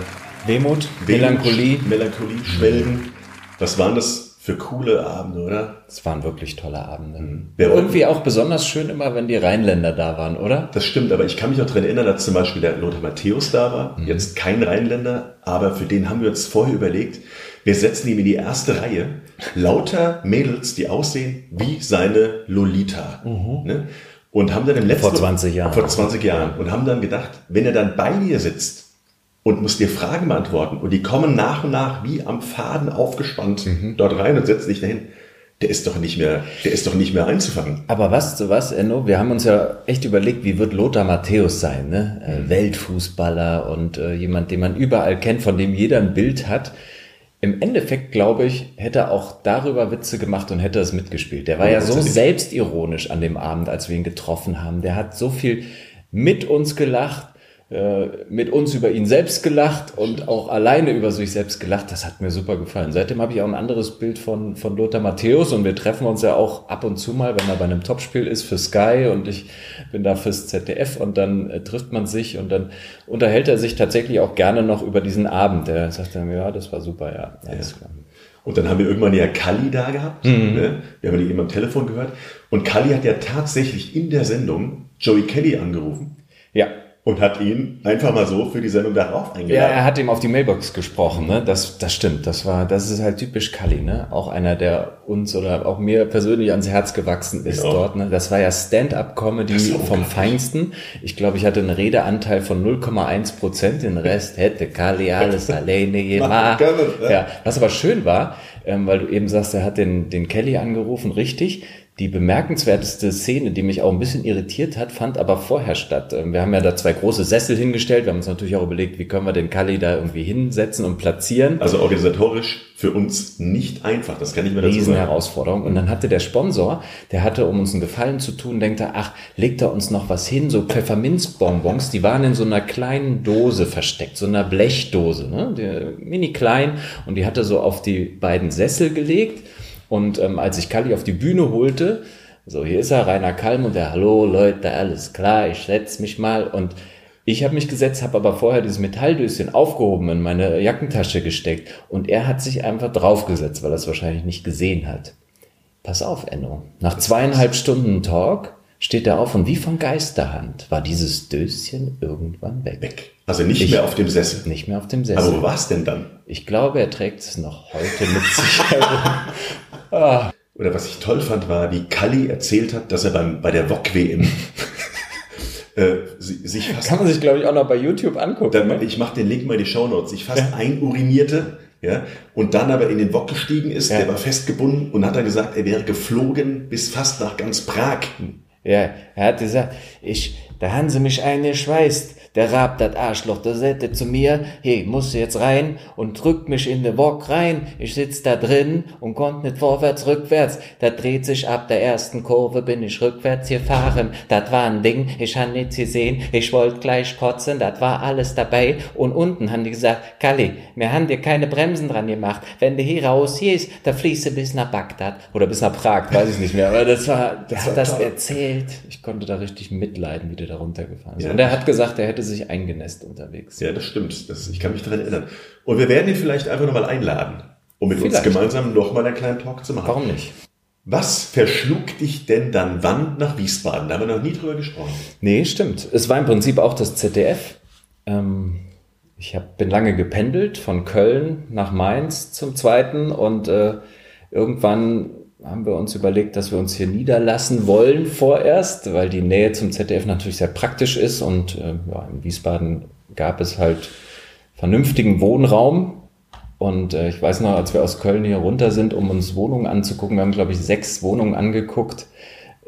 Wehmut, Melancholie. Melancholie schwelgen. Was waren das für coole Abende, oder? Es waren wirklich tolle Abende. Mhm. Irgendwie auch besonders schön immer, wenn die Rheinländer da waren, oder? Das stimmt, aber ich kann mich auch daran erinnern, dass zum Beispiel der Lothar Matthäus da war. Mhm. Jetzt kein Rheinländer, aber für den haben wir uns vorher überlegt, wir setzen ihm in die erste Reihe lauter Mädels, die aussehen wie seine Lolita. Mhm. Ne? Und haben dann im letzten Vor 20 Jahren. Vor 20 Jahren. Und haben dann gedacht, wenn er dann bei dir sitzt und muss dir Fragen beantworten und die kommen nach und nach wie am Faden aufgespannt Mhm. dort rein und setzen dich dahin, der ist doch nicht mehr, der ist doch nicht mehr einzufangen. Aber was zu was, Enno? Wir haben uns ja echt überlegt, wie wird Lothar Matthäus sein, ne? Äh, Weltfußballer und äh, jemand, den man überall kennt, von dem jeder ein Bild hat. Im Endeffekt, glaube ich, hätte er auch darüber Witze gemacht und hätte es mitgespielt. Der war ja so selbstironisch an dem Abend, als wir ihn getroffen haben. Der hat so viel mit uns gelacht, mit uns über ihn selbst gelacht und auch alleine über sich selbst gelacht. Das hat mir super gefallen. Seitdem habe ich auch ein anderes Bild von, von Lothar Matthäus und wir treffen uns ja auch ab und zu mal, wenn er bei einem Topspiel ist für Sky und ich bin da fürs ZDF und dann äh, trifft man sich und dann unterhält er sich tatsächlich auch gerne noch über diesen Abend. Er sagt dann, ja, das war super, ja, alles klar. Und dann haben wir irgendwann ja Kalli da gehabt. Mhm. Ne? Wir haben die eben am Telefon gehört. Und Kalli hat ja tatsächlich in der Sendung Joey Kelly angerufen Ja, und hat ihn einfach mal so für die Sendung darauf Ja, eingeladen. er hat ihm auf die Mailbox gesprochen, ne? Das, das stimmt. Das war, das ist halt typisch Kalli, ne? Auch einer, der uns oder auch mir persönlich ans Herz gewachsen ist Ja. dort, ne? Das war ja Stand-up-Comedy vom. Feinsten. Ich glaube, ich hatte einen Redeanteil von 0,1 Prozent. Den Rest hätte Kalli alles alleine gemacht. können, ja. Ja, was aber schön war, ähm, weil du eben sagst, er hat den, den Kelly angerufen, richtig. Die bemerkenswerteste Szene, die mich auch ein bisschen irritiert hat, fand aber vorher statt. Ähm, Wir haben ja da zwei große Sessel hingestellt. Wir haben uns natürlich auch überlegt, wie können wir den Kalli da irgendwie hinsetzen und platzieren. Also organisatorisch für uns nicht einfach. Das kann ich mir dazu Riesen sagen. Herausforderung. Und dann hatte der Sponsor, der hatte, um uns einen Gefallen zu tun, denkt er, ach, legt er uns noch was hin, so Pfefferminzbonbons, die waren in so einer kleinen Dose versteckt, so einer Blechdose, ne? Die, mini klein. Und die hatte so auf die beiden Sessel gelegt. Und ähm, als ich Kalli auf die Bühne holte, so hier ist er, Rainer Kalm und der, hallo Leute, alles klar, ich setz mich mal und ich habe mich gesetzt, habe aber vorher dieses Metalldöschen aufgehoben in meine Jackentasche gesteckt und er hat sich einfach draufgesetzt, weil er es wahrscheinlich nicht gesehen hat. Pass auf, Enno. Nach zweieinhalb Stunden Talk steht er auf und wie von Geisterhand war dieses Döschen irgendwann weg. Weg. Also nicht Ich- mehr auf dem Sessel. Nicht mehr auf dem Aber wo Sessel. war es denn dann? Ich glaube, er trägt es noch heute mit sich herum. Oder was ich toll fand, war, wie Kalli erzählt hat, dass er beim, bei der VOG-WM äh, si- sich fast Kann man sich, glaube ich, auch noch bei YouTube angucken. Dann, ne? ich mache den Link mal in die Shownotes. Ich fast einurinierte, ja, und dann aber in den Wok gestiegen ist, Ja. der war festgebunden und hat dann gesagt, er wäre geflogen bis fast nach ganz Prag. Ja, er hat gesagt, ich, da haben sie mich eingeschweißt. Der Rab, das Arschloch, der sagte zu mir, hey, musst du jetzt rein und drückt mich in den Bock rein. Ich sitz da drin und konnte nicht vorwärts, rückwärts. Da dreht sich ab der ersten Kurve, bin ich rückwärts gefahren. Das war ein Ding, ich han nichts gesehen. Ich wollte gleich kotzen, das war alles dabei. Und unten haben die gesagt, Kalli, wir haben dir keine Bremsen dran gemacht. Wenn du hier raus gehst, da fließt du bis nach Bagdad. Oder bis nach Prag, weiß ich nicht mehr. Aber das war, war hat das toll. erzählt. Ich konnte da richtig mitleiden, wie der da runtergefahren ist. Ja. Und er hat gesagt, er hätte sich eingenässt unterwegs. Ja, das stimmt. Das, ich kann mich daran erinnern. Und wir werden ihn vielleicht einfach nochmal einladen, um mit Vielleicht. uns gemeinsam nochmal einen kleinen Talk zu machen. Warum nicht? Was verschlug dich denn dann wann nach Wiesbaden? Da haben wir noch nie drüber gesprochen. Nee, stimmt. Es war im Prinzip auch das ZDF. Ähm, ich hab, bin lange gependelt von Köln nach Mainz zum zweiten und äh, irgendwann haben wir uns überlegt, dass wir uns hier niederlassen wollen vorerst, weil die Nähe zum ZDF natürlich sehr praktisch ist und äh, ja, in Wiesbaden gab es halt vernünftigen Wohnraum. Und äh, ich weiß noch, als wir aus Köln hier runter sind, um uns Wohnungen anzugucken, wir haben, glaube ich, sechs Wohnungen angeguckt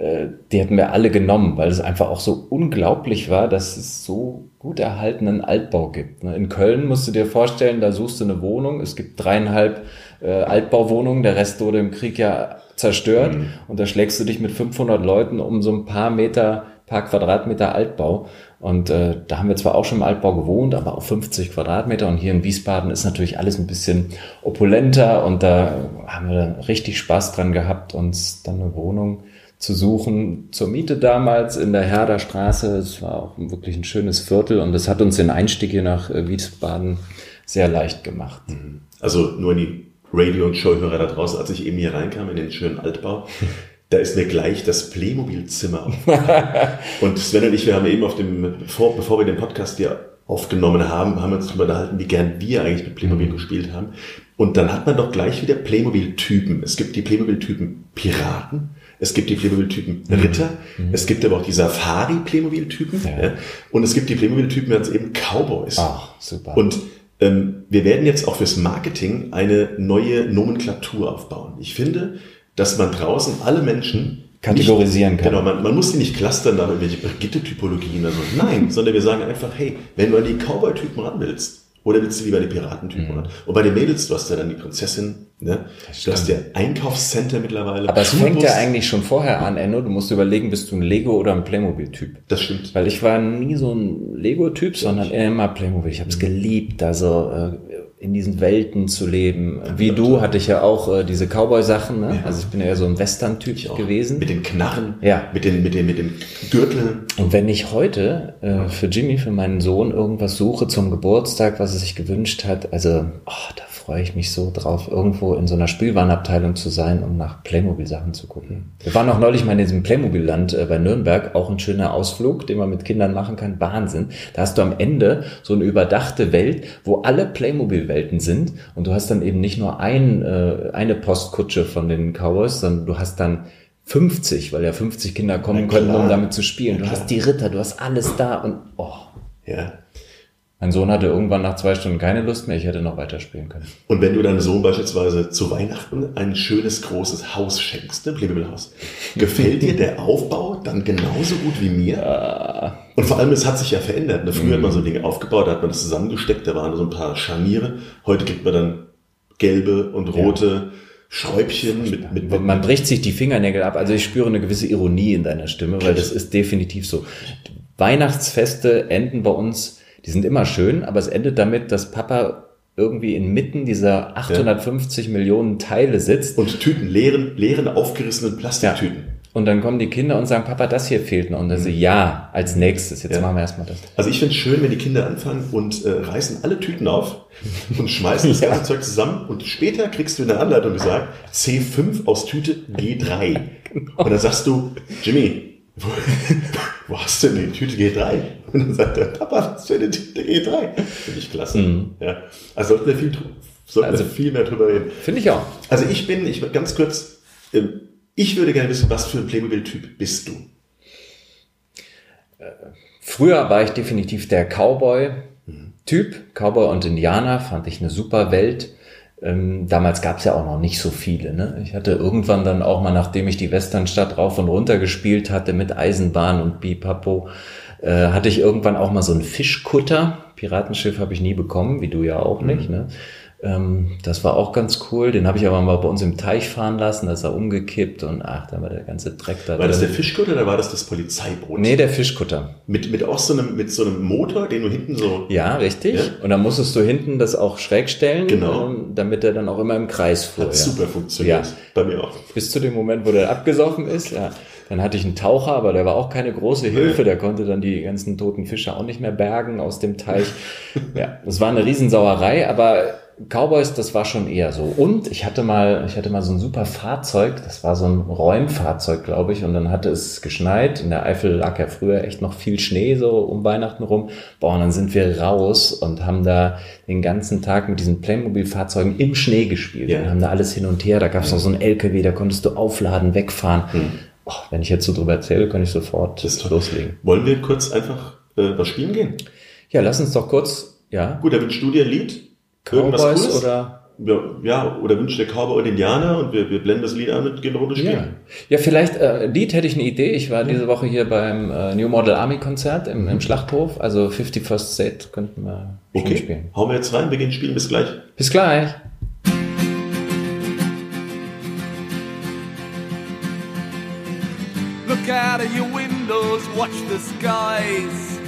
äh, die hätten wir alle genommen, weil es einfach auch so unglaublich war, dass es so gut erhaltenen Altbau gibt. ne? In Köln musst du dir vorstellen, da suchst du eine Wohnung, es gibt dreieinhalb äh, Altbauwohnungen, der Rest wurde im Krieg ja zerstört. Und da schlägst du dich mit 500 Leuten um so ein paar Meter, paar Quadratmeter Altbau. Und äh, da haben wir zwar auch schon im Altbau gewohnt, aber auf 50 Quadratmeter. Und hier in Wiesbaden ist natürlich alles ein bisschen opulenter. Und da haben wir richtig Spaß dran gehabt, uns dann eine Wohnung zu suchen zur Miete damals in der Herder Straße. Es war auch wirklich ein schönes Viertel. Und das hat uns den Einstieg hier nach äh, Wiesbaden sehr leicht gemacht. Also nur in die Radio- und Showhörer da draußen, als ich eben hier reinkam in den schönen Altbau, da ist mir gleich das Playmobil-Zimmer aufgefallen. und Sven und ich, wir haben eben auf dem, bevor, bevor wir den Podcast hier aufgenommen haben, haben wir uns darüber unterhalten, wie gern wir eigentlich mit Playmobil gespielt haben. Und dann hat man doch gleich wieder Playmobil-Typen. Es gibt die Playmobil-Typen Piraten, es gibt die Playmobil-Typen Ritter, es gibt aber auch die Safari-Playmobil-Typen Ja. ja. und es gibt die Playmobil-Typen jetzt eben Cowboys. Ach, super. Und wir werden jetzt auch fürs Marketing eine neue Nomenklatur aufbauen. Ich finde, dass man draußen alle Menschen Kategorisieren nicht, kann. Genau, man, man muss die nicht clustern nach irgendwelche Brigitte-Typologien oder so. Nein, sondern wir sagen einfach, hey, wenn du an die Cowboy-Typen ran willst, oder willst du lieber an die Piratentypen ran? Und bei den Mädels, du hast ja dann die Prinzessin, ne? Du hast ja Einkaufscenter mittlerweile. Aber es fängt ja eigentlich schon vorher an, Enno. Du musst überlegen, bist du ein Lego oder ein Playmobil-Typ? Das stimmt. Weil ich war nie so ein Lego-Typ, sondern immer Playmobil. Ich habe es Mhm. geliebt, also äh, in diesen Welten zu leben. Wie du hatte ich ja auch äh, diese Cowboy-Sachen. Ne? Ja. Also ich bin ja eher so ein Western-Typ gewesen. Mit den Knarren, Ja. mit den, mit den, mit den Gürteln. Und wenn ich heute äh, für Jimmy, für meinen Sohn, irgendwas suche zum Geburtstag, was er sich gewünscht hat, also oh, da freue ich mich so drauf, irgendwo in so einer Spielwarenabteilung zu sein, um nach Playmobil-Sachen zu gucken. Wir waren auch neulich mal in diesem Playmobil-Land äh, bei Nürnberg, auch ein schöner Ausflug, den man mit Kindern machen kann. Wahnsinn. Da hast du am Ende so eine überdachte Welt, wo alle Playmobil-Welten sind und du hast dann eben nicht nur ein, äh, eine Postkutsche von den Cowboys, sondern du hast dann 50, weil ja 50 Kinder kommen können, um damit zu spielen. Du hast die Ritter, du hast alles da und oh. Ja. Mein Sohn hatte irgendwann nach zwei Stunden keine Lust mehr, ich hätte noch weiter spielen können. Und wenn du deinem Sohn beispielsweise zu Weihnachten ein schönes großes Haus schenkst, ein Playmobil-Haus, gefällt dir der Aufbau dann genauso gut wie mir? Und vor allem, es hat sich ja verändert. Ne? Früher hat man so Dinge aufgebaut, da hat man das zusammengesteckt, da waren so ein paar Scharniere. Heute kriegt man dann gelbe und rote Schräubchen mit, mit, mit, Man bricht sich die Fingernägel ab, also ich spüre eine gewisse Ironie in deiner Stimme, weil das ist definitiv so. Weihnachtsfeste enden bei uns, die sind immer schön, aber es endet damit, dass Papa irgendwie inmitten dieser 850 Millionen Teile sitzt und Tüten, leeren, leeren aufgerissenen Plastiktüten. Und dann kommen die Kinder und sagen, Papa, das hier fehlt noch. Und dann so, ja, als nächstes, jetzt Ja. machen wir erstmal das. Also ich finde es schön, wenn die Kinder anfangen und äh, reißen alle Tüten auf und schmeißen das ganze Zeug zusammen und später kriegst du in der Anleitung gesagt, C5 aus Tüte G3. Und dann sagst du, Jimmy, wo, wo hast du denn die Tüte G3? Und dann sagt er, Papa, was für eine Tüte G3? Finde ich klasse. Ja. Also sollten wir viel, sollten Also- wir viel mehr drüber reden. Finde ich auch. Also ich bin, ich ganz kurz, ähm, ich würde gerne wissen, was für ein Playmobil-Typ bist du? Früher war ich definitiv der Cowboy-Typ. Cowboy und Indianer fand ich eine super Welt. Ähm, damals gab es ja auch noch nicht so viele. Ne? Ich hatte irgendwann dann auch mal, nachdem ich die Westernstadt rauf und runter gespielt hatte mit Eisenbahn und Bipapo, äh, hatte ich irgendwann auch mal so einen Fischkutter. Piratenschiff habe ich nie bekommen, wie du ja auch nicht. Ne? Ähm, das war auch ganz cool. Den habe ich aber mal bei uns im Teich fahren lassen. Da ist er umgekippt und ach, da war der ganze Dreck da War das der drin. Fischkutter oder war das das Polizeiboot? Nee, der Fischkutter. Mit, mit auch so einem, mit so einem Motor, den du hinten so. Ja, richtig. Ja. Und dann musstest du hinten das auch schräg stellen, Genau. ähm, damit er dann auch immer im Kreis fuhr. Hat ja. super funktioniert. Ja. Bei mir auch. Bis zu dem Moment, wo der abgesoffen ist. Ja. Dann hatte ich einen Taucher, aber der war auch keine große Hilfe. Der konnte dann die ganzen toten Fische auch nicht mehr bergen aus dem Teich. ja, das war eine Riesensauerei, aber Cowboys, das war schon eher so. Und ich hatte mal, ich hatte mal so ein super Fahrzeug, das war so ein Räumfahrzeug, glaube ich, und dann hatte es geschneit. In der Eifel lag ja früher echt noch viel Schnee, so um Weihnachten rum. Boah, und dann sind wir raus und haben da den ganzen Tag mit diesen Playmobil-Fahrzeugen im Schnee gespielt Ja. und haben da alles hin und her. Da gab es noch so einen LKW, da konntest du aufladen, wegfahren. Oh, wenn ich jetzt so drüber erzähle, kann ich sofort Hm. Loslegen. Wollen wir kurz einfach äh, was spielen gehen? Ja, lass uns doch kurz, ja, Gut, da wünscht du dir ein Lied. Irgendwas Cowboys Cooles? oder Ja, ja, oder wünscht der Cowboy und Indianer und wir, wir blenden das Lied an und gehen eine Runde Ja, spielen. ja vielleicht, äh, Lied hätte ich eine Idee. Ich war diese Woche hier beim äh, New Model Army Konzert im, im Schlachthof. Also 51st Set könnten wir Okay, spielen. hauen wir jetzt rein, wir gehen spielen, bis gleich. Bis gleich. Look out of your windows, watch the skies.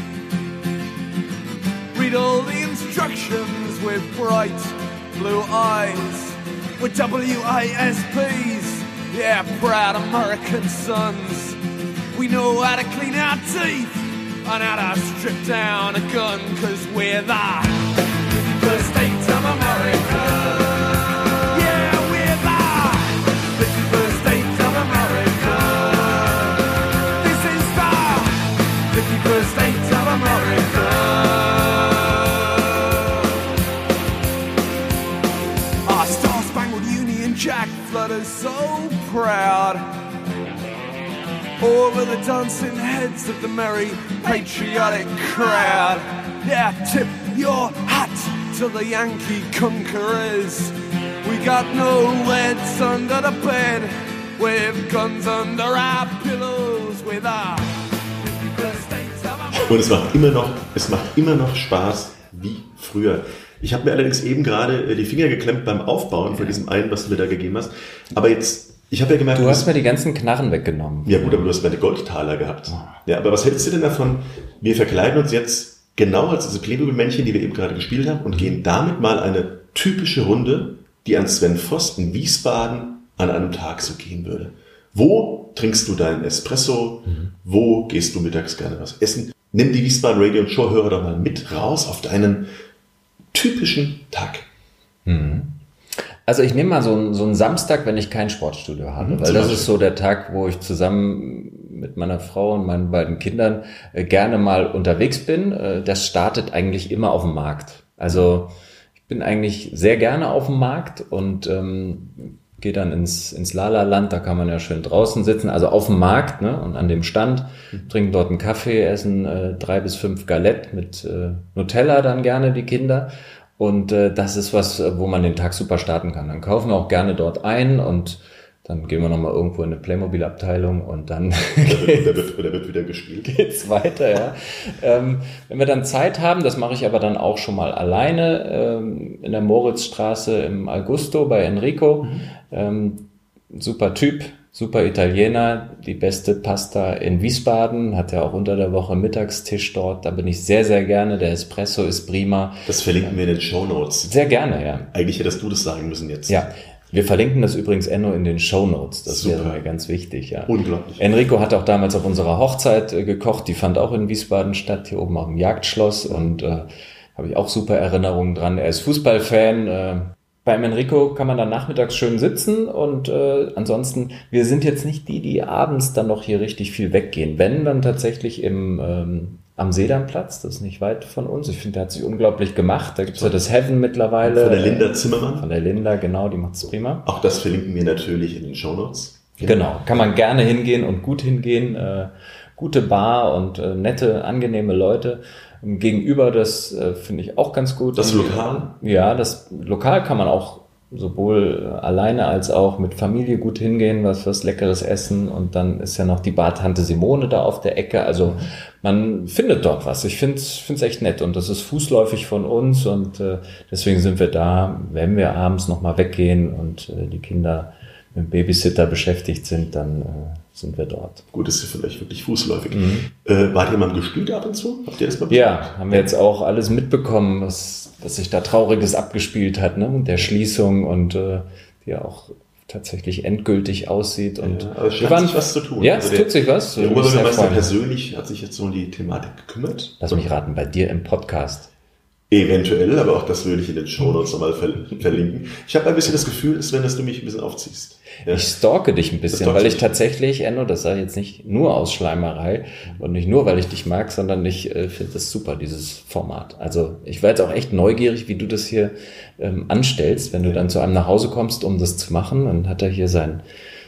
Read all the instructions with bright blue eyes. We're WASPs, yeah, proud American sons. We know how to clean our teeth and how to strip down a gun, cause we're the proud over the dancing heads of the merry patriotic crowd. Yeah, tip your hat to the Yankee conquerors. We got no leads under the bed, with guns under our pillows, with our Und es macht immer noch, es macht immer noch Spaß wie früher. Ich habe mir allerdings eben gerade äh, die Finger geklemmt beim Aufbauen von diesem einen, was du mir da gegeben hast. Aber jetzt, ich habe ja gemerkt, Du hast mir die ganzen Knarren weggenommen. ja gut, aber du hast meine Goldtaler gehabt. Ja, aber was hältst du denn davon? Wir verkleiden uns jetzt genau als diese Playmobil-Männchen, die wir eben gerade gespielt haben, und gehen damit mal eine typische Runde, die an Sven Voss in Wiesbaden an einem Tag so gehen würde. Wo trinkst du deinen Espresso? Wo gehst du mittags gerne was essen? Nimm die Wiesbaden Radio und Show Hörer doch mal mit raus auf deinen typischen Tag. Also ich nehme mal so einen, so einen Samstag, wenn ich kein Sportstudio habe, Mhm, weil das Beispiel. ist so der Tag, wo ich zusammen mit meiner Frau und meinen beiden Kindern äh, gerne mal unterwegs bin. Äh, das startet eigentlich immer auf dem Markt. Also ich bin eigentlich sehr gerne auf dem Markt und ähm, gehe dann ins, ins Lala-Land, da kann man ja schön draußen sitzen, also auf dem Markt ne, und an dem Stand, trinken dort einen Kaffee, essen äh, drei bis fünf Galette mit äh, Nutella dann gerne die Kinder. Und äh, das ist was, äh, wo man den Tag super starten kann. Dann kaufen wir auch gerne dort ein und dann gehen wir nochmal irgendwo in eine Playmobil-Abteilung und dann Da wird, da wird, da wird wieder gespielt. geht's weiter, ja. ähm, wenn wir dann Zeit haben, das mache ich aber dann auch schon mal alleine ähm, in der Moritzstraße im Augusto bei Enrico. Ähm, super Typ, super Italiener, die beste Pasta in Wiesbaden, hat ja auch unter der Woche Mittagstisch dort. Da bin ich sehr, sehr gerne. Der Espresso ist prima. Das verlinken wir in den Show Notes. Sehr gerne, ja. Eigentlich hättest du das sagen müssen jetzt. Ja, wir verlinken das übrigens Enno in den Show Notes. Das Super. wäre mir ganz wichtig, ja. Unglaublich. Enrico hat auch damals auf unserer Hochzeit äh, gekocht. Die fand auch in Wiesbaden statt, hier oben auf dem Jagdschloss. Und äh, habe ich auch super Erinnerungen dran. Er ist Fußballfan. Äh, beim Enrico kann man dann nachmittags schön sitzen und äh, ansonsten, wir sind jetzt nicht die, die abends dann noch hier richtig viel weggehen. Wenn, dann tatsächlich im ähm, am Sedanplatz, das ist nicht weit von uns. Ich finde, der hat sich unglaublich gemacht. Da gibt's ja das Heaven mittlerweile. Von der Linda Zimmermann. Von der Linda, genau, die macht's prima. Auch das verlinken wir natürlich in den Show Notes. Genau, kann man gerne hingehen und gut hingehen. Äh, gute Bar und äh, nette, angenehme Leute. Gegenüber, das äh, finde ich auch ganz gut. Das Lokal? Ja, das Lokal kann man auch sowohl äh, alleine als auch mit Familie gut hingehen, was was leckeres essen und dann ist ja noch die Bar Tante Simone da auf der Ecke. Also man findet dort was. Ich finde es echt nett und das ist fußläufig von uns und äh, deswegen sind wir da, wenn wir abends nochmal weggehen und äh, die Kinder mit Babysitter beschäftigt sind, dann äh, sind wir dort. Gut, ist ja vielleicht wirklich fußläufig. Äh, wart ihr mal im Gestüt ab und zu? Habt ihr das mal Mhm. Ja, haben wir jetzt auch alles mitbekommen, was, was sich da Trauriges abgespielt hat, ne? mit der Schließung und äh, die ja auch tatsächlich endgültig aussieht. Und Ja, es wir scheint sich was zu tun. Ja, Also es tut sich was. Der Oberbürgermeister persönlich hat sich jetzt so um die Thematik gekümmert. Lass mich raten, bei dir im Podcast. Eventuell, aber auch das würde ich in den Show Notes nochmal ver verlinken. Ich habe ein bisschen das Gefühl, Sven, dass du mich ein bisschen aufziehst. Ja. Ich stalke dich ein bisschen, weil ich tatsächlich, Enno, das sage ich jetzt nicht nur aus Schleimerei und nicht nur, weil ich dich mag, sondern ich äh, finde das super, dieses Format. Also ich war jetzt auch echt neugierig, wie du das hier ähm, anstellst, wenn du dann zu einem nach Hause kommst, um das zu machen. Dann hat er hier sein,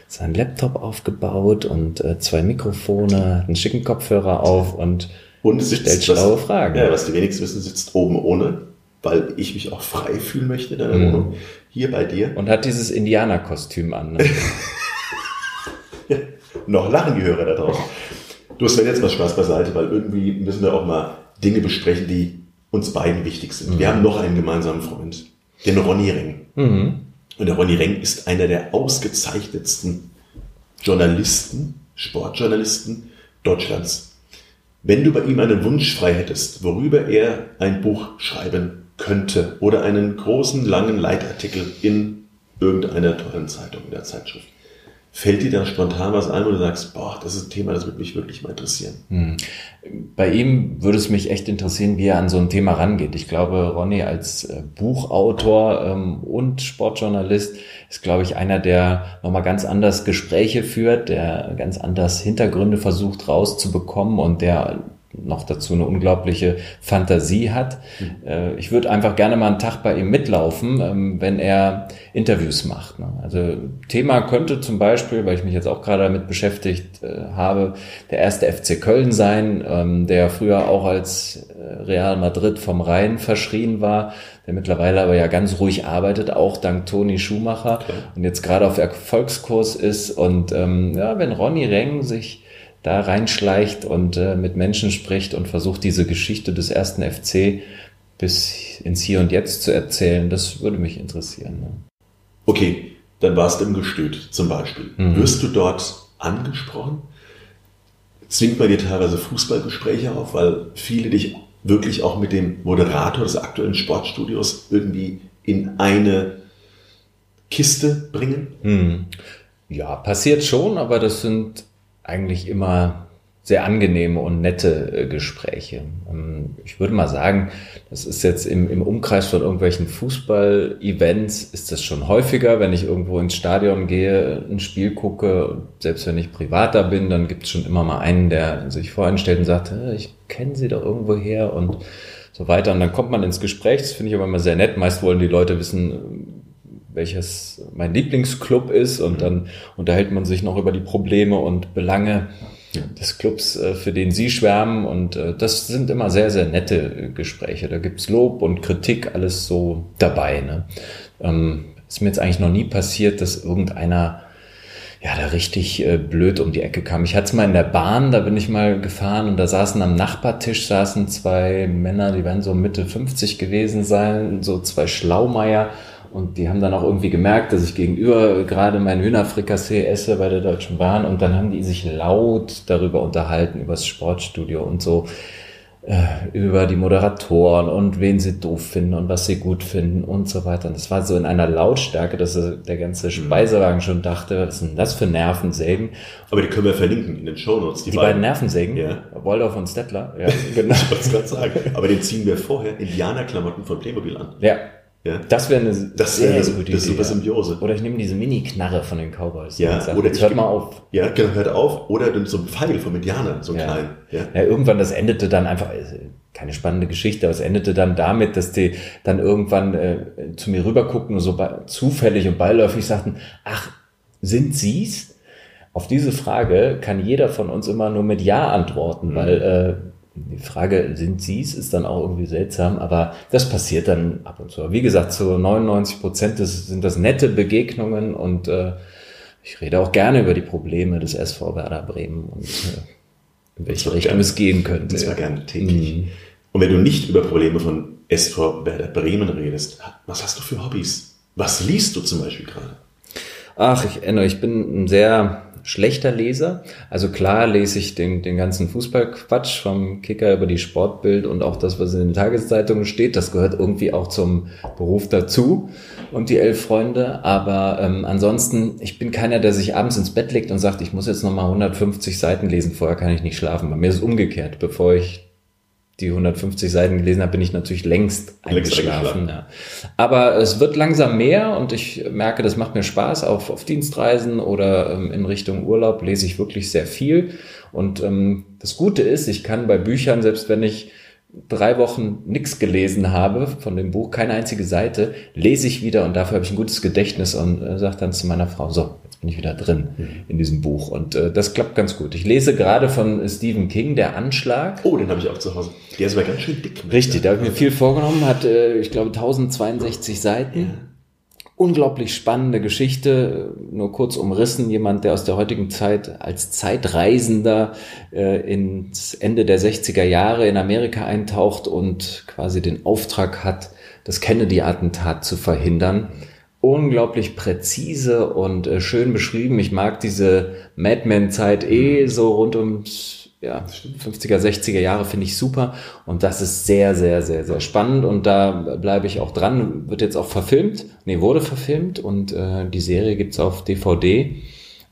sein Laptop aufgebaut und äh, zwei Mikrofone, einen schicken Kopfhörer auf und Und stellt schlaue Fragen. Ja, was die wenigsten wissen, sitzt oben ohne, weil ich mich auch frei fühlen möchte in deiner Mhm. Wohnung. Hier bei dir. Und hat dieses Indianerkostüm an. Ne? Noch lachen die Hörer da draußen. Du hast jetzt mal Spaß beiseite, weil irgendwie müssen wir auch mal Dinge besprechen, die uns beiden wichtig sind. Wir haben noch einen gemeinsamen Freund, den Ronny Reng. Und der Ronny Reng ist einer der ausgezeichnetsten Journalisten, Sportjournalisten Deutschlands. Wenn du bei ihm einen Wunsch frei hättest, worüber er ein Buch schreiben könnte oder einen großen, langen Leitartikel in irgendeiner tollen Zeitung, in der Zeitschrift, fällt dir da spontan was ein, wo du sagst, boah, das ist ein Thema, das würde mich wirklich mal interessieren. Bei ihm würde es mich echt interessieren, wie er an so ein Thema rangeht. Ich glaube, Ronny als äh, Buchautor ähm, und Sportjournalist ist, glaube ich, einer, der nochmal ganz anders Gespräche führt, der ganz anders Hintergründe versucht rauszubekommen und der noch dazu eine unglaubliche Fantasie hat. Äh, ich würde einfach gerne mal einen Tag bei ihm mitlaufen, ähm, wenn er Interviews macht. Ne? Also Thema könnte zum Beispiel, weil ich mich jetzt auch gerade damit beschäftigt äh, habe, der erste FC Köln sein, ähm, der früher auch als äh, Real Madrid vom Rhein verschrien war, der mittlerweile aber ja ganz ruhig arbeitet, auch dank Toni Schumacher okay. und jetzt gerade auf Erfolgskurs ist. Und ähm, ja, wenn Ronny Reng sich da reinschleicht und äh, mit Menschen spricht und versucht, diese Geschichte des ersten FC bis ins Hier und Jetzt zu erzählen, das würde mich interessieren. Ne? Okay, dann warst du im Gestüt zum Beispiel. Mhm. Wirst du dort angesprochen? Zwingt man dir teilweise Fußballgespräche auf, weil viele dich wirklich auch mit dem Moderator des aktuellen Sportstudios irgendwie in eine Kiste bringen? Mhm. Ja, passiert schon, aber das sind eigentlich immer sehr angenehme und nette äh, Gespräche. Ähm, ich würde mal sagen, das ist jetzt im, im Umkreis von irgendwelchen Fußball-Events ist das schon häufiger, wenn ich irgendwo ins Stadion gehe, ein Spiel gucke, selbst wenn ich privater bin, dann gibt es schon immer mal einen, der sich voranstellt und sagt, ich kenne sie doch irgendwo her und so weiter. Und dann kommt man ins Gespräch, das finde ich aber immer sehr nett. Meist wollen die Leute wissen, welches mein Lieblingsclub ist und dann unterhält man sich noch über die Probleme und Belange des Clubs, äh, für den Sie schwärmen und äh, das sind immer sehr, sehr nette Gespräche. Da gibt's Lob und Kritik, alles so dabei. Ne? Ähm, ist mir jetzt eigentlich noch nie passiert, dass irgendeiner ja, da richtig äh, blöd um die Ecke kam. Ich hatte es mal in der Bahn, da bin ich mal gefahren und da saßen am Nachbartisch saßen zwei Männer, die werden so Mitte 50 gewesen sein, so zwei Schlaumeier und die haben dann auch irgendwie gemerkt, dass ich gegenüber gerade mein Hühnerfrikassee esse bei der Deutschen Bahn. Und dann haben die sich laut darüber unterhalten, über das Sportstudio und so, äh, über die Moderatoren und wen sie doof finden und was sie gut finden und so weiter. Und das war so in einer Lautstärke, dass der ganze mhm. Speisewagen schon dachte, was sind das für Nervensägen? Aber die können wir verlinken in den Shownotes. Die, die beiden, beiden Nervensägen? Ja. Waldorf und Stettler. Ja, genau. ich wollte es gerade sagen. Aber den ziehen wir vorher Indianerklamotten von Playmobil an. Ja, ja. Das wäre eine das sehr, sehr gute Idee. super Symbiose. Oder ich nehme diese Mini-Knarre von den Cowboys. Ja, sag, oder jetzt hört mal auf. Ja, genau, hört auf. Oder so ein Pfeil vom Indianer, so ein ja. kleinen. Ja. ja, irgendwann, das endete dann einfach, äh, keine spannende Geschichte, aber es endete dann damit, dass die dann irgendwann äh, zu mir rüberguckten und so zufällig und beiläufig sagten, ach, sind Sie's? Auf diese Frage kann jeder von uns immer nur mit Ja antworten, mhm. weil äh, die Frage, sind Sie es, ist dann auch irgendwie seltsam, aber das passiert dann ab und zu. Wie gesagt, zu 99 Prozent sind das nette Begegnungen und äh, ich rede auch gerne über die Probleme des SV Werder Bremen und äh, in welche Richtung gern, es gehen könnte. Das war gerne täglich. Mhm. Und wenn du nicht über Probleme von SV Werder Bremen redest, was hast du für Hobbys? Was liest du zum Beispiel gerade? Ach, ich erinnere, ich bin ein sehr schlechter Leser. Also klar lese ich den, den ganzen Fußballquatsch vom Kicker über die Sportbild und auch das, was in den Tageszeitungen steht. Das gehört irgendwie auch zum Beruf dazu und die elf Freunde. Aber ähm, ansonsten, ich bin keiner, der sich abends ins Bett legt und sagt, ich muss jetzt nochmal 150 Seiten lesen, vorher kann ich nicht schlafen. Bei mir ist es umgekehrt. Bevor ich die 150 Seiten gelesen habe, bin ich natürlich längst eingeschlafen. Ja. Aber es wird langsam mehr und ich merke, das macht mir Spaß. Auf, auf Dienstreisen oder ähm, in Richtung Urlaub lese ich wirklich sehr viel. Und ähm, das Gute ist, ich kann bei Büchern, selbst wenn ich drei Wochen nichts gelesen habe von dem Buch, keine einzige Seite, lese ich wieder und dafür habe ich ein gutes Gedächtnis und äh, sage dann zu meiner Frau, so, jetzt bin ich wieder drin mhm. in diesem Buch. Und äh, das klappt ganz gut. Ich lese gerade von Stephen King, Der Anschlag. Oh, den habe ich auch zu Hause. Der ist aber ganz schön dick. Richtig, da habe ich mir viel vorgenommen, hat, äh, ich glaube, 1062 Seiten. Ja unglaublich spannende Geschichte, nur kurz umrissen, jemand, der aus der heutigen Zeit als Zeitreisender äh, ins Ende der 60er Jahre in Amerika eintaucht und quasi den Auftrag hat, das Kennedy-Attentat zu verhindern. Unglaublich präzise und äh, schön beschrieben. Ich mag diese Madman-Zeit eh so rund ums ja, 50er, 60er Jahre finde ich super und das ist sehr, sehr, sehr, sehr spannend und da bleibe ich auch dran. Wird jetzt auch verfilmt, nee, wurde verfilmt und äh, die Serie gibt's auf DVD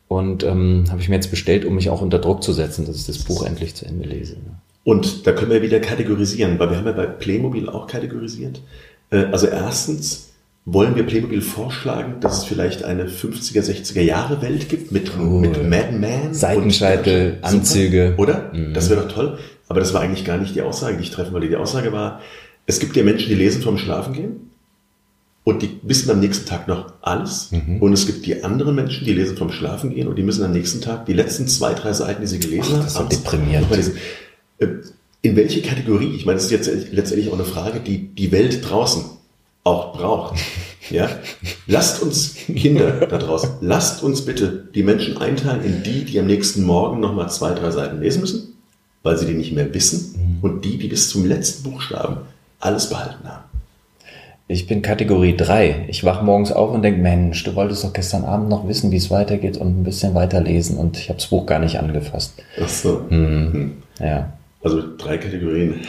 und ähm, habe ich mir jetzt bestellt, um mich auch unter Druck zu setzen, dass ich das Buch endlich zu Ende lese. Ne? Und da können wir wieder kategorisieren, weil wir haben ja bei Playmobil auch kategorisiert. Äh, also erstens, wollen wir Playmobil vorschlagen, dass es vielleicht eine 50er, 60er Jahre Welt gibt mit, oh, mit Mad Men? Seitenscheitel, Anzüge. Oder? Mhm. Das wäre doch toll. Aber das war eigentlich gar nicht die Aussage, die ich treffen wollte. Die Aussage war, es gibt ja Menschen, die lesen vom Schlafengehen und die wissen am nächsten Tag noch alles. Mhm. Und es gibt die anderen Menschen, die lesen vom Schlafengehen und die müssen am nächsten Tag die letzten zwei, drei Seiten, die sie gelesen haben, das abends deprimierend. Äh, In welche Kategorie? Ich meine, das ist jetzt letztendlich auch eine Frage, die die Welt draußen auch braucht. Ja? Lasst uns Kinder da draußen, lasst uns bitte die Menschen einteilen in die, die am nächsten Morgen nochmal zwei, drei Seiten lesen müssen, weil sie die nicht mehr wissen, und die, die bis zum letzten Buchstaben alles behalten haben. Ich bin Kategorie 3. Ich wach morgens auf und denke, Mensch, du wolltest doch gestern Abend noch wissen, wie es weitergeht und ein bisschen weiter lesen und ich habe das Buch gar nicht angefasst. Ach so. Ja. Also drei Kategorien.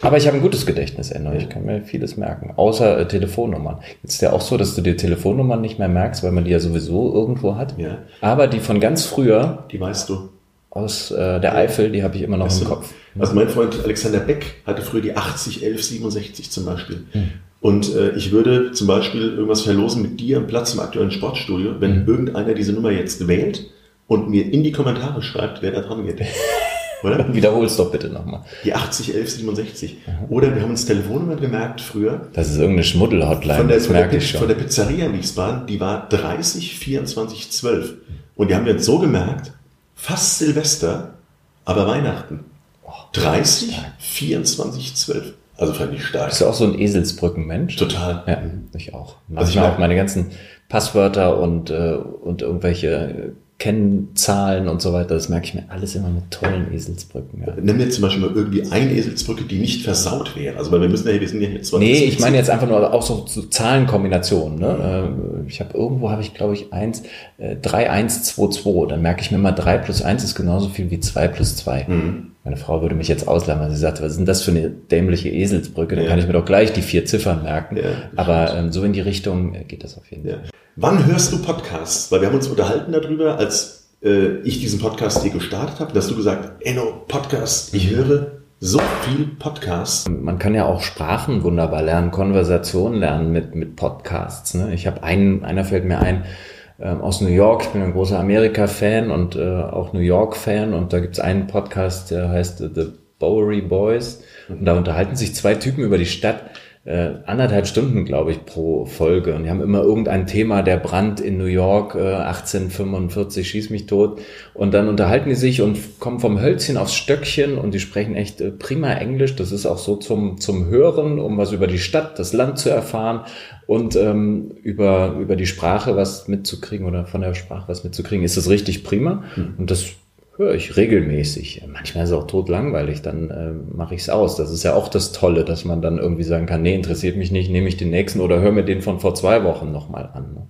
Aber ich habe ein gutes Gedächtnis, Enno. Ich kann mir vieles merken. Außer äh, Telefonnummern. Jetzt ist ja auch so, dass du dir Telefonnummern nicht mehr merkst, weil man die ja sowieso irgendwo hat. Ja. Aber die von ganz früher Die weißt du. aus äh, der Eifel, die habe ich immer noch Weißt im du? Kopf. Also mein Freund Alexander Beck hatte früher die 80 11 67 zum Beispiel. Und äh, ich würde zum Beispiel irgendwas verlosen mit dir am Platz im aktuellen Sportstudio, wenn irgendeiner diese Nummer jetzt wählt und mir in die Kommentare schreibt, wer da dran geht. Oder? Wiederhol's doch bitte nochmal. Die 80 11 67. Oder wir haben uns Telefonnummern gemerkt früher. Das ist irgendeine Schmuddel-Hotline, Von der, das von, der, merke ich von schon. der Pizzeria in Wiesbaden, die war 30 24 12. Und die haben wir jetzt so gemerkt, fast Silvester, aber Weihnachten. Oh, 30 24 12. Also fand ich stark. Bist du auch so ein Eselsbrückenmensch? Total. Ja, ich auch. Also ich auch meine ganzen Passwörter und, äh, und irgendwelche Kennzahlen und so weiter, das merke ich mir alles immer mit tollen Eselsbrücken. Ja. Nimm jetzt zum Beispiel mal irgendwie eine Eselsbrücke, die nicht versaut wäre. Also weil wir müssen ja, wir sind ja jetzt zwar Nee, ich meine jetzt einfach nur auch so, so Zahlenkombinationen. Ne? Äh, Ich habe irgendwo habe ich glaube ich eins äh, 3122. Dann merke ich mir mal 3 plus 1 ist genauso viel wie 2 plus 2. Mhm. Meine Frau würde mich jetzt auslachen, weil sie sagt, was ist denn das für eine dämliche Eselsbrücke? Dann Ja. kann ich mir doch gleich die vier Ziffern merken. Ja, Aber ähm, so in die Richtung äh, geht das auf jeden Fall. Wann hörst du Podcasts? Weil wir haben uns unterhalten darüber, als äh, ich diesen Podcast hier gestartet habe, da hast du gesagt, Enno, Podcast, ich höre so viel Podcasts. Man kann ja auch Sprachen wunderbar lernen, Konversation lernen mit, mit Podcasts. Ne? Ich habe einen, einer fällt mir ein, ähm, aus New York. Ich bin ein großer Amerika-Fan und äh, auch New York-Fan. Und da gibt's einen Podcast, der heißt The Bowery Boys. Und da unterhalten sich zwei Typen über die Stadt. Äh, anderthalb Stunden, glaube ich, pro Folge. Und die haben immer irgendein Thema, der Brand in New York, äh, 1845, schieß mich tot. Und dann unterhalten die sich und kommen vom Hölzchen aufs Stöckchen und die sprechen echt äh, prima Englisch. Das ist auch so zum, zum Hören, um was über die Stadt, das Land zu erfahren und ähm, über, über die Sprache was mitzukriegen oder von der Sprache was mitzukriegen. Ist das richtig prima? Und das höre ich regelmäßig. Manchmal ist es auch totlangweilig, dann äh, mache ich es aus. Das ist ja auch das Tolle, dass man dann irgendwie sagen kann, nee, interessiert mich nicht, nehme ich den nächsten oder höre mir den von vor zwei Wochen nochmal an. Ne?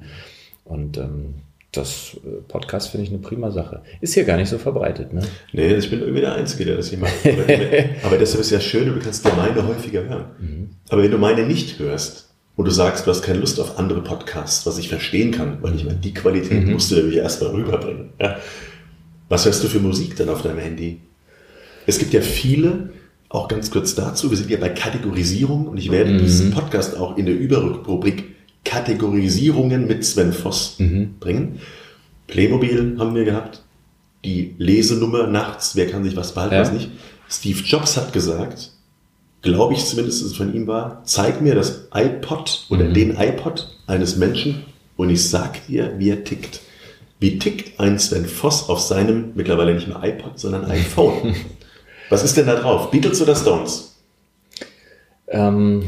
Und ähm, das äh, Podcast finde ich eine prima Sache. Ist hier gar nicht so verbreitet, ne? Nee, ich bin irgendwie der Einzige, der das hier macht. Aber, deshalb ist ja schön, du kannst dir meine häufiger hören. Aber wenn du meine nicht hörst und du sagst, du hast keine Lust auf andere Podcasts, was ich verstehen kann, weil ich meine, die Qualität musst du natürlich erstmal rüberbringen. Ja. Was hörst du für Musik dann auf deinem Handy? Es gibt ja viele, auch ganz kurz dazu, wir sind ja bei Kategorisierung und ich werde diesen Podcast auch in der Überrubrik Kategorisierungen mit Sven Voss bringen. Playmobil haben wir gehabt, die Lesenummer nachts, wer kann sich was behalten, Ja. was nicht. Steve Jobs hat gesagt, glaube ich zumindest, dass es von ihm war, zeig mir das iPod oder den iPod eines Menschen und ich sag dir, wie er tickt. Wie tickt ein Sven Voss auf seinem mittlerweile nicht mehr iPod, sondern iPhone? Was ist denn da drauf? Beatles oder Stones? Ähm,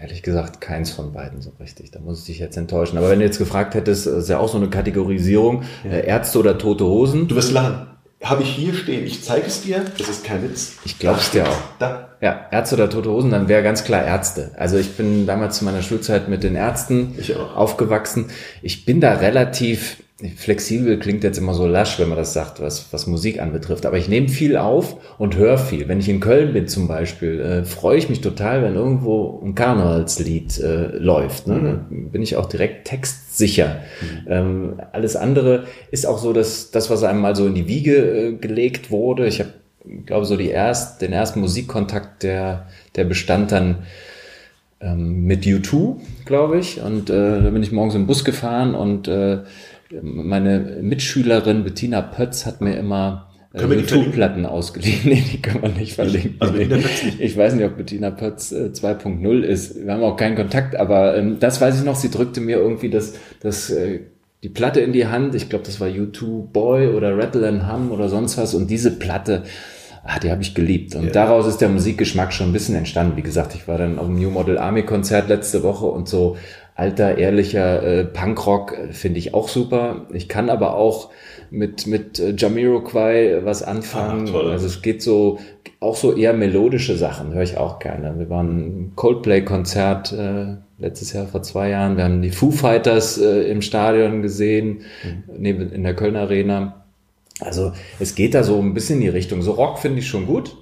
ehrlich gesagt, keins von beiden so richtig. Da muss ich dich jetzt enttäuschen. Aber wenn du jetzt gefragt hättest, ist ja auch so eine Kategorisierung, äh, Ärzte oder tote Hosen. Du wirst lachen. Habe ich hier stehen. Ich zeige es dir. Das ist kein Witz. Ich glaub's dir auch. Da. Ja, Ärzte oder tote Hosen, dann wäre ganz klar Ärzte. Also ich bin damals zu meiner Schulzeit mit den Ärzten Ich aufgewachsen. Ich bin da relativ flexibel, klingt jetzt immer so lasch, wenn man das sagt, was, was Musik anbetrifft. Aber ich nehme viel auf und höre viel. Wenn ich in Köln bin zum Beispiel, äh, freue ich mich total, wenn irgendwo ein Karnevalslied äh, läuft. Ne? Dann bin ich auch direkt textsicher. Ähm, alles andere ist auch so, dass das, was einem mal so in die Wiege äh, gelegt wurde, ich habe ich glaube, so die erst, den ersten Musikkontakt, der, der bestand dann ähm, mit U2, glaube ich. Und äh, da bin ich morgens im Bus gefahren und äh, meine Mitschülerin Bettina Pötz hat mir immer Können wir die YouTube-Platten ausgeliehen. Nee, die kann man nicht verlinken. Also nee. Ich weiß nicht, ob Bettina Pötz äh, 2.0 ist. Wir haben auch keinen Kontakt, aber ähm, das weiß ich noch. Sie drückte mir irgendwie das, das, äh, die Platte in die Hand. Ich glaube, das war U2 Boy oder Rattle and Hum oder sonst was. Und diese Platte, ah, die habe ich geliebt. Und Ja. daraus ist der Musikgeschmack schon ein bisschen entstanden. Wie gesagt, ich war dann auf dem New Model Army Konzert letzte Woche und so alter, ehrlicher äh, Punkrock äh, finde ich auch super. Ich kann aber auch mit, mit äh, Jamiroquai was anfangen. Toll. Also es geht so, auch so eher melodische Sachen, höre ich auch gerne. Wir waren Coldplay-Konzert äh, letztes Jahr vor zwei Jahren. Wir haben die Foo Fighters äh, im Stadion gesehen, neben, in der Köln Arena. Also es geht da so ein bisschen in die Richtung. So Rock finde ich schon gut.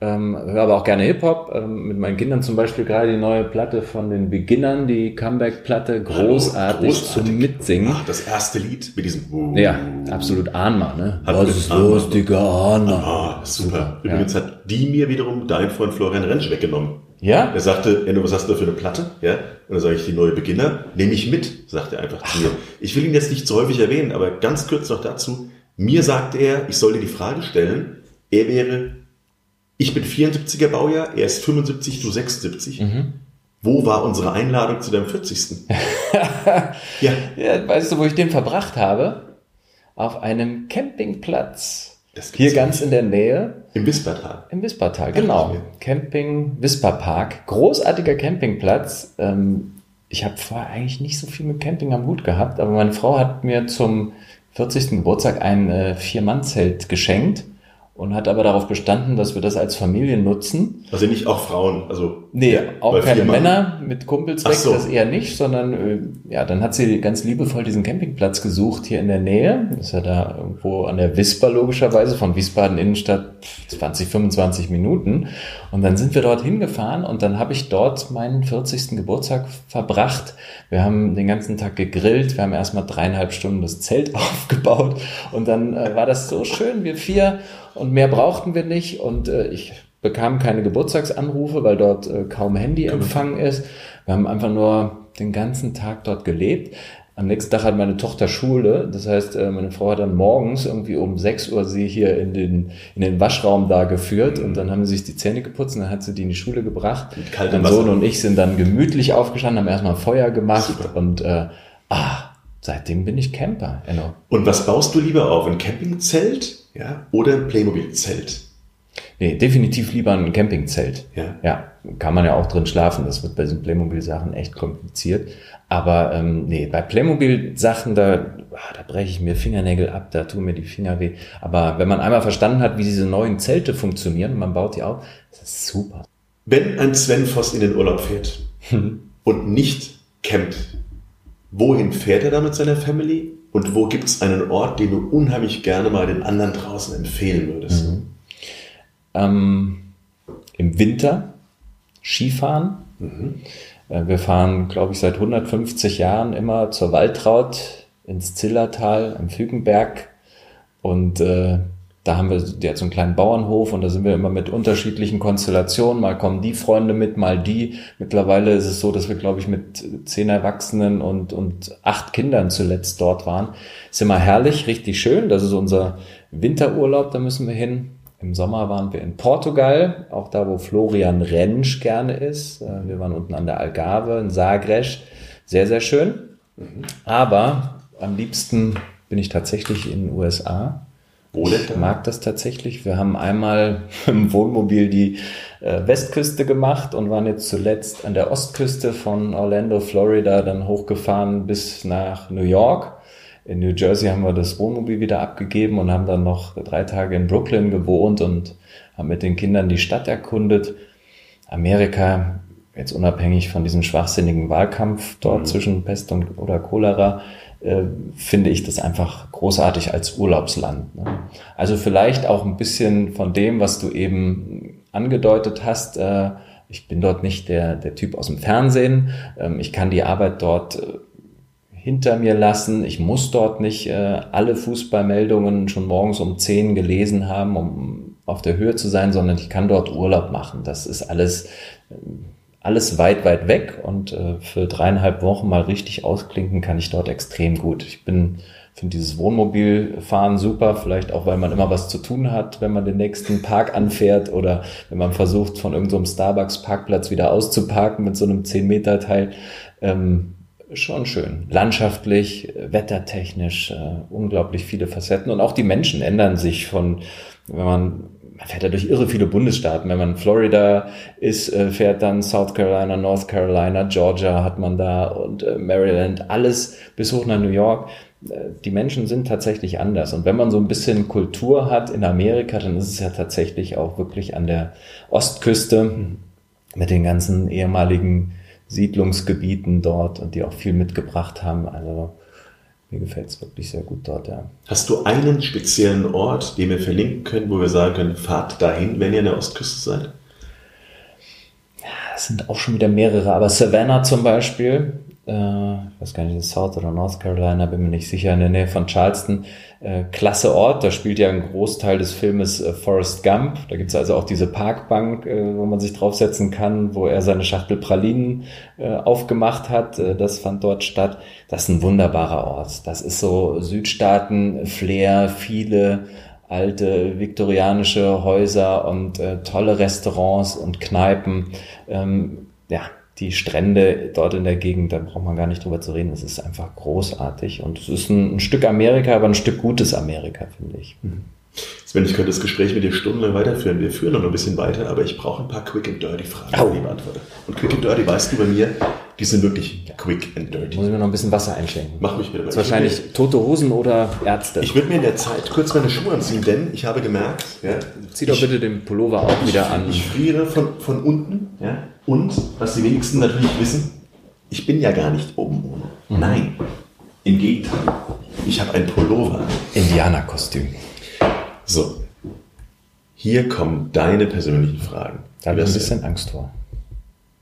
Ähm, höre aber auch gerne Hip-Hop. Ähm, mit meinen Kindern zum Beispiel gerade die neue Platte von den Beginnern, die Comeback-Platte, großartig, großartig. zum Mitsingen. Ach, das erste Lied mit diesem. Uh, Ja, absolut Ahnma, ne? Hat Was ist los, Digga, Ahnma? Ah, super. Ja. Übrigens hat die mir wiederum dein Freund Florian Rentsch weggenommen. Ja? Er sagte, Enno, was hast du da für eine Platte? Ja. Und dann sage ich, die neue Beginner, nehme ich mit, sagt er einfach zu mir. Ich will ihn jetzt nicht zu häufig erwähnen, aber ganz kurz noch dazu. Mir sagt er, ich soll dir die Frage stellen, er wäre, ich bin 74er Baujahr, er ist 75, du 76. Mhm. Wo war unsere Einladung zu deinem 40. ja, Ja, weißt du, wo ich den verbracht habe? Auf einem Campingplatz. Hier ganz nicht. in der Nähe. im Wispertal. Im Wispertal, genau. Camping Wisperpark. Großartiger Campingplatz. Ähm, ich habe vorher eigentlich nicht so viel mit Camping am Hut gehabt, aber meine Frau hat mir zum 40. Geburtstag ein äh, Vier-Mann-Zelt geschenkt und hat aber darauf bestanden, dass wir das als Familie nutzen. Also nicht auch Frauen, also. Nee, ja, auch keine Männer mit Kumpels weg, so. das eher nicht, sondern äh, ja, dann hat sie ganz liebevoll diesen Campingplatz gesucht hier in der Nähe. Das ist ja da irgendwo an der Wisper logischerweise, von Wiesbaden Innenstadt 20, 25 Minuten. Und dann sind wir dort hingefahren und dann habe ich dort meinen 40. Geburtstag verbracht. Wir haben den ganzen Tag gegrillt, wir haben erstmal dreieinhalb Stunden das Zelt aufgebaut und dann äh, war das so schön, wir vier und mehr brauchten wir nicht und äh, ich bekam keine Geburtstagsanrufe, weil dort äh, kaum Handyempfang ist. Wir haben einfach nur den ganzen Tag dort gelebt. Am nächsten Tag hat meine Tochter Schule. Das heißt, äh, meine Frau hat dann morgens irgendwie um 6 Uhr sie hier in den, in den Waschraum da geführt und dann haben sie sich die Zähne geputzt und dann hat sie die in die Schule gebracht. Mit kaltem mein Sohn und ich sind dann gemütlich aufgestanden, haben erstmal Feuer gemacht Super. und äh, ah, seitdem bin ich Camper. Enno. Und was baust du lieber auf? Ein Campingzelt? Ja? Oder ein Playmobil-Zelt? Nee, definitiv lieber ein Campingzelt. Ja. Ja, kann man ja auch drin schlafen. Das wird bei diesen Playmobil-Sachen echt kompliziert. Aber ähm, nee, bei Playmobil-Sachen, da, ah, da breche ich mir Fingernägel ab, da tun mir die Finger weh. Aber wenn man einmal verstanden hat, wie diese neuen Zelte funktionieren und man baut die auf, das ist super. Wenn ein Sven Voss in den Urlaub fährt und nicht campt, wohin fährt er da mit seiner Family? Und wo gibt es einen Ort, den du unheimlich gerne mal den anderen draußen empfehlen würdest? Ähm, Im Winter Skifahren. Äh, Wir fahren, glaube ich, seit 150 Jahren immer zur Waltraut ins Zillertal am Fügenberg. Und äh, da haben wir jetzt so einen kleinen Bauernhof und da sind wir immer mit unterschiedlichen Konstellationen. Mal kommen die Freunde mit, mal die. Mittlerweile ist es so, dass wir, glaube ich, mit zehn Erwachsenen und, und acht Kindern zuletzt dort waren. Ist immer herrlich, richtig schön. Das ist unser Winterurlaub, da müssen wir hin. Im Sommer waren wir in Portugal, auch da, wo Florian Rentsch gerne ist. Äh, Wir waren unten an der Algarve in Sagres. Sehr, sehr schön. Aber am liebsten bin ich tatsächlich in den USA. Da? mag das tatsächlich. Wir haben einmal im Wohnmobil die äh, Westküste gemacht und waren jetzt zuletzt an der Ostküste von Orlando, Florida, dann hochgefahren bis nach New York. In New Jersey haben wir das Wohnmobil wieder abgegeben und haben dann noch drei Tage in Brooklyn gewohnt und haben mit den Kindern die Stadt erkundet. Amerika, jetzt unabhängig von diesem schwachsinnigen Wahlkampf dort zwischen Pest und oder Cholera, äh, finde ich das einfach großartig als Urlaubsland. Ne? Also vielleicht auch ein bisschen von dem, was du eben angedeutet hast. Äh, ich bin dort nicht der, der Typ aus dem Fernsehen. Ähm, ich kann die Arbeit dort äh, hinter mir lassen. Ich muss dort nicht äh, alle Fußballmeldungen schon morgens um 10 gelesen haben, um auf der Höhe zu sein, sondern ich kann dort Urlaub machen. Das ist alles, ähm, alles weit, weit weg und äh, für dreieinhalb Wochen mal richtig ausklinken kann ich dort extrem gut. Ich bin finde dieses Wohnmobilfahren super, vielleicht auch, weil man immer was zu tun hat, wenn man den nächsten Park anfährt oder wenn man versucht, von irgendeinem so Starbucks-Parkplatz wieder auszuparken mit so einem 10-Meter-Teil. Ähm, schon schön. Landschaftlich, äh, wettertechnisch, äh, unglaublich viele Facetten. Und auch die Menschen ändern sich von, wenn man man fährt ja durch irre viele Bundesstaaten. Wenn man Florida ist, äh, fährt dann South Carolina, North Carolina, Georgia hat man da und äh, Maryland, alles bis hoch nach New York. Äh, die Menschen sind tatsächlich anders. Und wenn man so ein bisschen Kultur hat in Amerika, dann ist es ja tatsächlich auch wirklich an der Ostküste mit den ganzen ehemaligen Siedlungsgebieten dort und die auch viel mitgebracht haben. Also mir gefällt es wirklich sehr gut dort, ja. Hast du einen speziellen Ort, den wir verlinken können, wo wir sagen können, fahrt dahin, wenn ihr an der Ostküste seid? Ja, es sind auch schon wieder mehrere, aber Savannah zum Beispiel, äh, ich weiß gar nicht, South oder North Carolina, bin mir nicht sicher, in der Nähe von Charleston. Äh, klasse Ort, da spielt ja ein Großteil des Filmes äh, Forrest Gump. Da gibt's also auch diese Parkbank, wo man sich draufsetzen kann, wo er seine Schachtel Pralinen aufgemacht hat. Das fand dort statt. Das ist ein wunderbarer Ort. Das ist so Südstaaten-Flair, viele alte viktorianische Häuser und tolle Restaurants und Kneipen. Ähm, ja, die Strände dort in der Gegend, da braucht man gar nicht drüber zu reden. Es ist einfach großartig und es ist ein, ein Stück Amerika, aber ein Stück gutes Amerika, finde ich. Sven, ich könnte das Gespräch mit dir stundenlang weiterführen. Wir führen noch ein bisschen weiter, aber ich brauche ein paar Quick and Dirty Fragen, Au. die ich beantworte. Und Quick and Dirty, weißt du bei mir, die sind wirklich Quick and Dirty. Muss ich mir noch ein bisschen Wasser einschenken. Mach mich bitte mal. Das ist wahrscheinlich tote Hosen oder Ärzte. Ich würde mir in der Zeit kurz meine Schuhe anziehen, denn ich habe gemerkt, ja, Zieh doch ich, bitte den Pullover auch wieder an. ich friere von, von unten. Ja, und, was die wenigsten natürlich wissen, ich bin ja gar nicht oben ohne. Nein, im Gegenteil. Ich habe ein Pullover. Indianerkostüm. So, hier kommen deine persönlichen Fragen. Da habe ich ein bisschen Angst vor.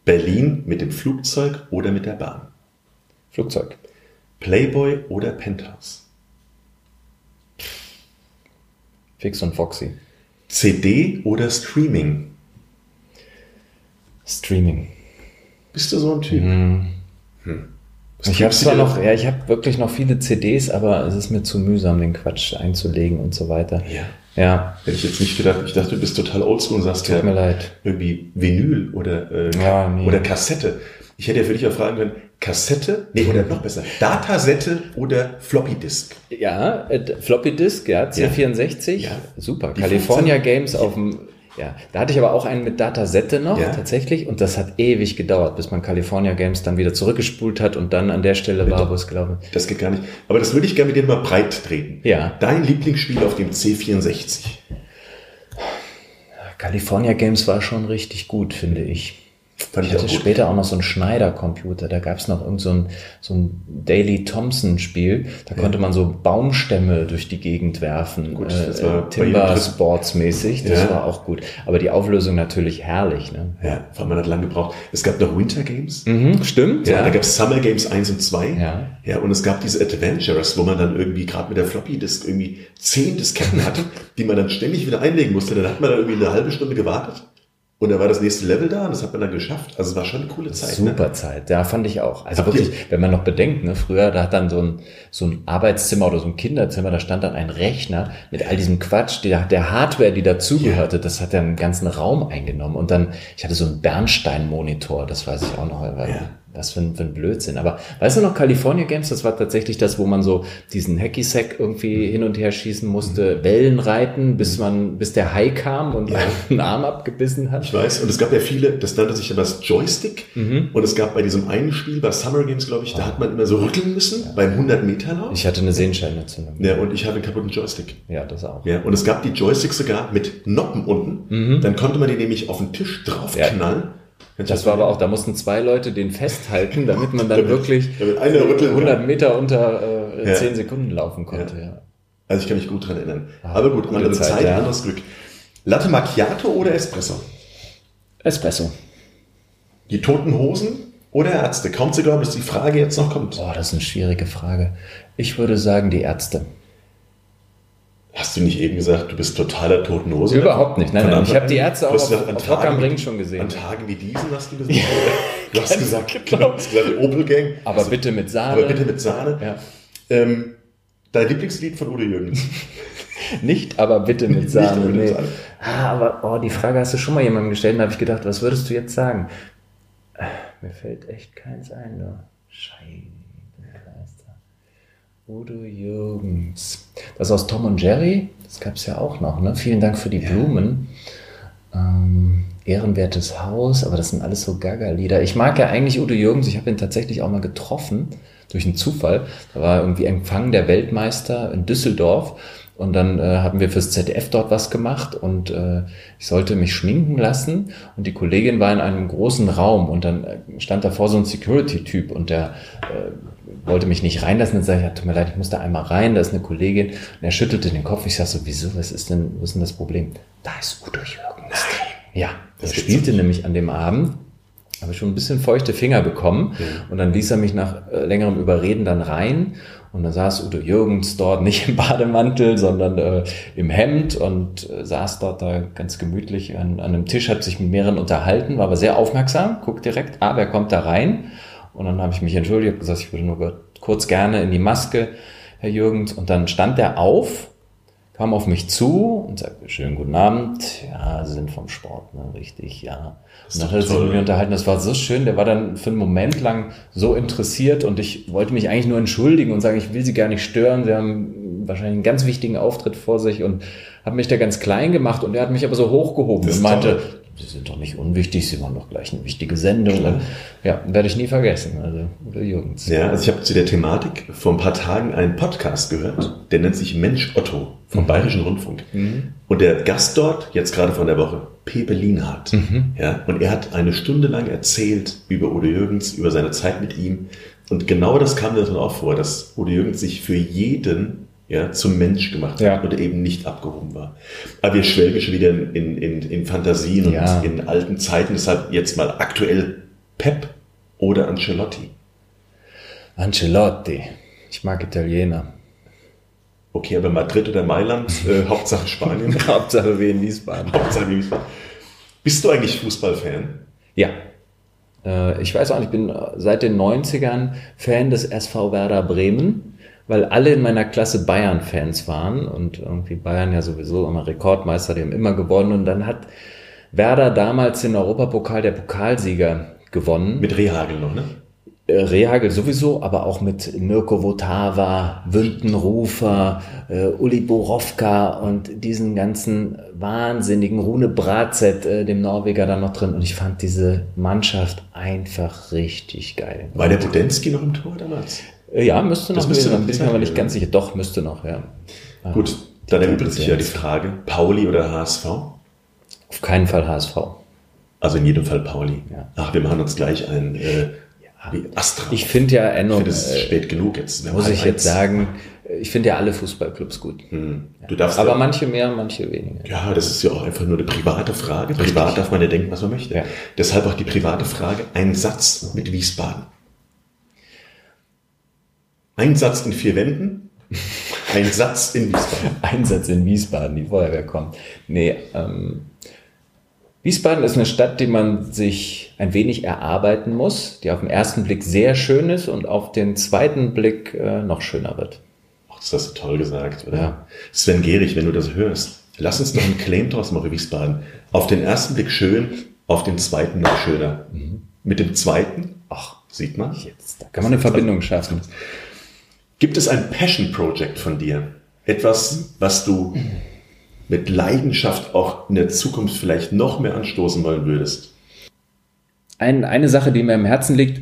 Berlin mit dem Flugzeug oder mit der Bahn? Flugzeug. Playboy oder Penthouse? Fix und Foxy. CD oder Streaming? Streaming. Bist du so ein Typ? Mhm. Hm. Ich habe zwar noch, ja, ich habe wirklich noch viele CDs, aber es ist mir zu mühsam, den Quatsch einzulegen und so weiter. Ja. Ja, Hätte ich jetzt nicht gedacht. Ich dachte, du bist total oldschool und sagst tut mir leid. irgendwie Vinyl oder, äh, Ja, nee. oder Kassette. Ich hätte ja für dich auch fragen können, Kassette, nee, oder noch besser, Datasette oder Floppy Disk. Ja, äh, Floppy Disk, ja, C64, Ja. super. Die California 15 Games auf dem, ja, da hatte ich aber auch einen mit Datasette noch, Ja. tatsächlich, und das hat ewig gedauert, bis man California Games dann wieder zurückgespult hat und dann an der Stelle war, wo es glaube Das geht gar nicht. Aber das würde ich gerne mit dir mal breit treten. Ja. Dein Lieblingsspiel auf dem C64. California Games war schon richtig gut, finde ich. Fand Ich hatte später auch noch so einen Schneider-Computer, da gab es noch irgend so ein, so ein Daily Thompson-Spiel, da konnte man so Baumstämme durch die Gegend werfen, Gut, äh, das war äh, Timber Sports mäßig, das Ja. war auch gut. Aber die Auflösung natürlich herrlich. Ne? Ja, weil man hat lange gebraucht. Es gab noch Winter Games. Mhm, stimmt, Ja, da gab es Summer Games 1 und 2. Ja. ja, und es gab diese Adventures, wo man dann irgendwie gerade mit der Floppy Disk irgendwie zehn Disketten hatte, die man dann ständig wieder einlegen musste. Dann hat man dann irgendwie eine halbe Stunde gewartet und dann war das nächste Level da und das hat man dann geschafft. Also es war schon eine coole Zeit. Ne? Super Zeit, ja, fand ich auch. Also Habt ihr- wirklich, wenn man noch bedenkt, ne, früher, da hat dann so ein, so ein Arbeitszimmer oder so ein Kinderzimmer, da stand dann ein Rechner mit all diesem Quatsch, der, der Hardware, die dazugehörte, das hat ja einen ganzen Raum eingenommen. Und dann, ich hatte so einen Bernstein-Monitor, das weiß ich auch noch, weil, Ja. Was für ein, für ein Blödsinn. Aber weißt du noch, California Games, das war tatsächlich das, wo man so diesen Hacky-Sack irgendwie hin und her schießen musste, Wellen reiten, bis man, bis der Hai kam und Ja. einen Arm abgebissen hat. Ich weiß, und es gab ja viele, das nannte sich ja das Joystick. Mhm. Und es gab bei diesem einen Spiel, bei Summer Games, glaube ich, da hat man immer so rütteln müssen, beim 100-Meter-Lauf. Ich hatte eine Sehenscheinentzündung. Ja, und ich hatte einen kaputten Joystick. Ja, das auch. Ja, und es gab die Joysticks sogar mit Noppen unten. Dann konnte man die nämlich auf den Tisch draufknallen. Das war aber auch, da mussten zwei Leute den festhalten, damit man dann wirklich damit rütteln kann. 100 Meter unter äh, Ja. 10 Sekunden laufen konnte. Ja. Also ich kann mich gut dran erinnern. aber gut, andere Zeit, Zeit, ja. anderes Glück. Latte Macchiato oder Espresso? Espresso. Die toten Hosen oder Ärzte? Kaum zu glauben, dass die Frage jetzt noch kommt. Boah, das ist eine schwierige Frage. Ich würde sagen, die Ärzte. Hast du nicht eben gesagt, du bist totaler toten Hose? Überhaupt nicht. Nein, nein, ich hab an? die Ärzte auch auf- gesagt, an auf Rock am Tagen wie- Ring schon gesehen. An Tagen wie diesen hast du gesagt. du hast gesagt, genau. du hast gesagt Opel Gang. Aber bitte mit Sahne. Aber bitte mit Sahne. Ja. Ähm, Dein Lieblingslied von Udo Jürgens? Nicht, aber bitte mit Sahne. aber mit nee. Sahne. Ah, aber oh, die Frage hast du schon mal jemandem gestellt, da habe ich gedacht, was würdest du jetzt sagen? Äh, Mir fällt echt keins ein. Scheibenkleister. Udo Jürgens. Das aus Tom und Jerry, das gab es ja auch noch, ne? Vielen Dank für die Blumen. Ähm, ehrenwertes Haus, aber das sind alles so Gaga-Lieder. Ich mag ja eigentlich Udo Jürgens, ich habe ihn tatsächlich auch mal getroffen, durch einen Zufall. Da war irgendwie Empfang der Weltmeister in Düsseldorf und dann äh, haben wir fürs ZDF dort was gemacht und äh, ich sollte mich schminken lassen und die Kollegin war in einem großen Raum und dann äh, stand davor so ein Security-Typ und der äh, wollte mich nicht reinlassen. Dann sage ich, ja, tut mir leid, ich muss da einmal rein, da ist eine Kollegin. Und er schüttelte den Kopf. Ich sage so, wieso, was ist denn, was ist denn das Problem? Da ist Udo Jürgens. Ja, der gibt's spielte nämlich an dem Abend habe ich schon ein bisschen feuchte Finger bekommen. Und dann ließ er mich nach äh, längerem Überreden dann rein. Und dann saß Udo Jürgens dort nicht im Bademantel, sondern äh, im Hemd und äh, saß dort da ganz gemütlich an, an einem Tisch, hat sich mit mehreren unterhalten, war aber sehr aufmerksam, guckt direkt, ah, wer kommt da rein? Und dann habe ich mich entschuldigt, gesagt, ich würde nur kurz gerne in die Maske, Herr Jürgens. Und dann stand er auf, kam auf mich zu und sagte, schönen guten Abend. Ja, Sie sind vom Sport, ne? richtig, ja. Und dann hat er sich mit mir unterhalten, das war so schön, der war dann für einen Moment lang so interessiert und ich wollte mich eigentlich nur entschuldigen und sagen, ich will Sie gar nicht stören, Sie haben wahrscheinlich einen ganz wichtigen Auftritt vor sich und habe mich da ganz klein gemacht und er hat mich aber so hochgehoben und meinte, toll. Sie sind doch nicht unwichtig, Sie machen doch gleich eine wichtige Sendung. Und, ja, werde ich nie vergessen, also Udo Jürgens. Ja, also ich habe zu der Thematik vor ein paar Tagen einen Podcast gehört, der nennt sich Mensch Otto vom Bayerischen Rundfunk. Und der Gast dort, jetzt gerade von der Woche, Pepe Lienhardt. Ja, und er hat eine Stunde lang erzählt über Udo Jürgens, über seine Zeit mit ihm. Und genau das kam mir dann auch vor, dass Udo Jürgens sich für jeden ja, zum Mensch gemacht Ja. hat und eben nicht abgehoben war. Aber wir schwelgen schon wieder in, in, in, Fantasien Ja. und in alten Zeiten. Deshalb jetzt mal aktuell Pep oder Ancelotti. Ancelotti. Ich mag Italiener. Okay, aber Madrid oder Mailand, äh, Hauptsache Spanien. Hauptsache wie in Wiesbaden. Hauptsache Wiesbaden. Bist du eigentlich Fußballfan? Ja. Äh, Ich weiß auch nicht, ich bin seit den 90ern Fan des SV Werder Bremen, weil alle in meiner Klasse Bayern-Fans waren und irgendwie Bayern ja sowieso immer Rekordmeister, die haben immer gewonnen und dann hat Werder damals den Europapokal der Pokalsieger gewonnen. Mit Rehagel noch, ne? Äh, Rehagel sowieso, aber auch mit Mirko Votava, Wündenrufer, äh, Uli Borowka und diesen ganzen wahnsinnigen Rune Bratzett, äh, dem Norweger da noch drin. Und ich fand diese Mannschaft einfach richtig geil. War der Budensky noch im Tor damals? Äh, ja, müsste noch. Das müsste noch bin ich mir aber nicht ja. ganz sicher. Doch, müsste noch, ja. Ah, Gut, dann erübrigt sich ja die. Frage, Pauli oder HSV? Auf keinen Fall HSV. Also in jedem Fall Pauli. Ja. Ach, wir machen uns gleich ein äh, wie Astra. Ich finde ja, Ich Enno, finde, es ist äh, spät genug jetzt. Wir muss ich jetzt sagen, äh, ich finde ja alle Fußballclubs gut. Hm. Du darfst Aber ja, manche mehr, manche weniger. ja, das ist ja auch einfach nur eine private Frage. Privat darf man ja denken, was man möchte. Ja. Deshalb auch die private Frage, ein Satz mit Wiesbaden. Ein Satz in vier Wänden, ein Satz in Wiesbaden. Einsatz in Wiesbaden, die Feuerwehr kommt. Nee, ähm, Wiesbaden ist eine Stadt, die man sich ein wenig erarbeiten muss, die auf den ersten Blick sehr schön ist und auf den zweiten Blick äh, noch schöner wird. Ach, das hast du toll gesagt, oder? Ja. Sven Gehrig, wenn du das hörst, lass uns doch einen Claim draus machen, Wiesbaden. Auf den ersten Blick schön, auf den zweiten noch schöner. Mit dem zweiten, ach, sieht man. Jetzt, da kann man eine Verbindung schaffen. Gibt es ein Passion Project von dir? Etwas, was du mit Leidenschaft auch in der Zukunft vielleicht noch mehr anstoßen wollen würdest? Ein, eine Sache, die mir im Herzen liegt,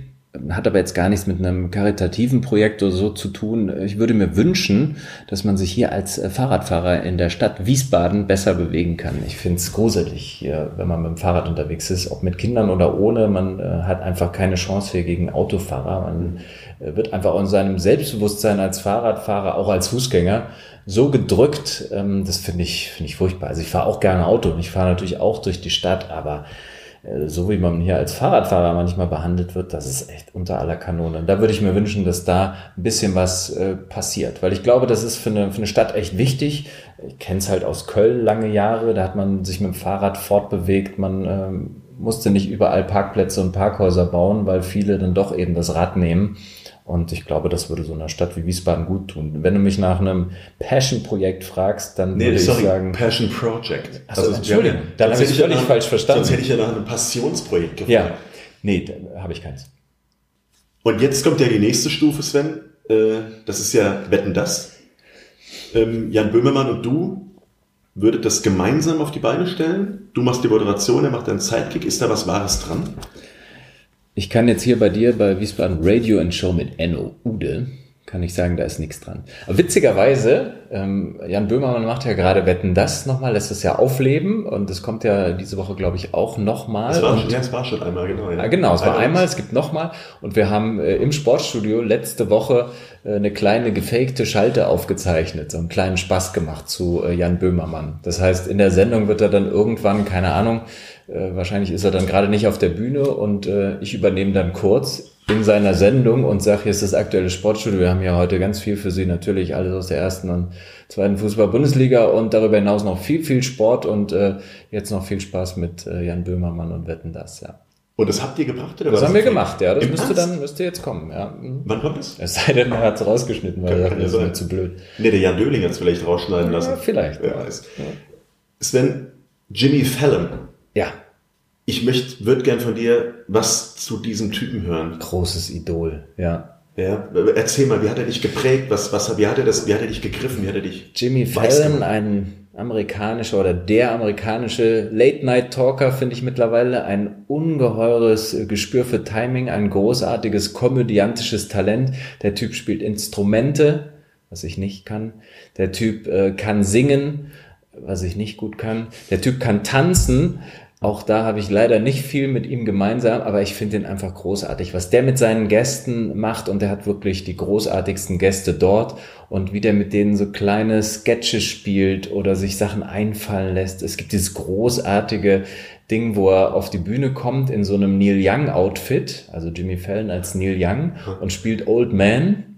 hat aber jetzt gar nichts mit einem karitativen Projekt oder so zu tun. Ich würde mir wünschen, dass man sich hier als äh, Fahrradfahrer in der Stadt Wiesbaden besser bewegen kann. Ich finde es gruselig hier, wenn man mit dem Fahrrad unterwegs ist, ob mit Kindern oder ohne. Man äh, hat einfach keine Chance hier gegen Autofahrer. Man wird einfach in seinem Selbstbewusstsein als Fahrradfahrer, auch als Fußgänger, so gedrückt. Ähm, das finde ich, finde ich furchtbar. Also ich fahre auch gerne Auto und ich fahre natürlich auch durch die Stadt, aber äh, so wie man hier als Fahrradfahrer manchmal behandelt wird, das ist echt unter aller Kanone. Und da würde ich mir wünschen, dass da ein bisschen was äh, passiert. Weil ich glaube, das ist für eine, für eine Stadt echt wichtig. Ich kenne es halt aus Köln lange Jahre, da hat man sich mit dem Fahrrad fortbewegt, man ähm, musste nicht überall Parkplätze und Parkhäuser bauen, weil viele dann doch eben das Rad nehmen. Und ich glaube, das würde so einer Stadt wie Wiesbaden gut tun. Wenn du mich nach einem Passion-Projekt fragst, dann Nee, würde sorry, ich sagen, Passion Project. Ach so, Entschuldigung, dann habe ich hätte völlig falsch verstanden. Sonst hätte ich ja nach einem Passionsprojekt gefragt. ja, nee, da habe ich keins. Und jetzt kommt ja die nächste Stufe, Sven. Äh, Das ist ja Wetten das. Ähm, Jan Böhmermann und du würdet das gemeinsam auf die Beine stellen. Du machst die Moderation, er macht einen Sidekick. Ist da was Wahres dran? Ich kann jetzt hier bei dir bei Wiesbaden Radio and Show mit Enno Ude, kann ich sagen, da ist nichts dran. Aber witzigerweise, ähm, Jan Böhmermann macht ja gerade Wetten das nochmal, lässt es ja aufleben und es kommt ja diese Woche, glaube ich, auch nochmal. Es war, Und- schon, ja, es war schon einmal, genau. Ja. Ah, genau, es war Einmal. einmal, es gibt nochmal. Und wir haben äh, im Sportstudio letzte Woche äh, eine kleine gefakte Schalte aufgezeichnet, so einen kleinen Spaß gemacht zu äh, Jan Böhmermann. Das heißt, in der Sendung wird er dann irgendwann, keine Ahnung, äh, wahrscheinlich ist er dann gerade nicht auf der Bühne und äh, ich übernehme dann kurz in seiner Sendung und sage, hier ist das aktuelle Sportstudio. Wir haben ja heute ganz viel für Sie, natürlich alles aus der ersten und zweiten Fußball-Bundesliga und darüber hinaus noch viel, viel Sport und äh, jetzt noch viel Spaß mit äh, Jan Böhmermann und Wetten das, ja. Und das habt ihr gebracht? Oder Das war haben wir gemacht, ja. Das müsste Ernst? dann müsste jetzt kommen, ja. Mhm. Wann kommt das? Es sei denn, er hat es rausgeschnitten, weil er ja das ist mir zu blöd. Nee, der Jan Döling hat es vielleicht rausschneiden lassen. Ja, vielleicht. Wer weiß. Sven, Jimmy Fallon. Ja, Ich möchte, würde gern von dir was zu diesem Typen hören. großes Idol, ja. Ja, erzähl mal, wie hat er dich geprägt? Was, was, wie hat er das, wie hat er dich gegriffen? Wie hat er dich Jimmy Fallon, ein amerikanischer oder der amerikanische Late-Night-Talker, finde ich mittlerweile. Ein ungeheures Gespür für Timing, ein großartiges komödiantisches Talent. Der Typ spielt Instrumente, was ich nicht kann. Der Typ äh, kann singen, was ich nicht gut kann. Der Typ kann tanzen. Auch da habe ich leider nicht viel mit ihm gemeinsam, aber ich finde ihn einfach großartig, was der mit seinen Gästen macht und der hat wirklich die großartigsten Gäste dort und wie der mit denen so kleine Sketche spielt oder sich Sachen einfallen lässt. Es gibt dieses großartige Ding, wo er auf die Bühne kommt in so einem Neil Young Outfit, also Jimmy Fallon als Neil Young und spielt Old Man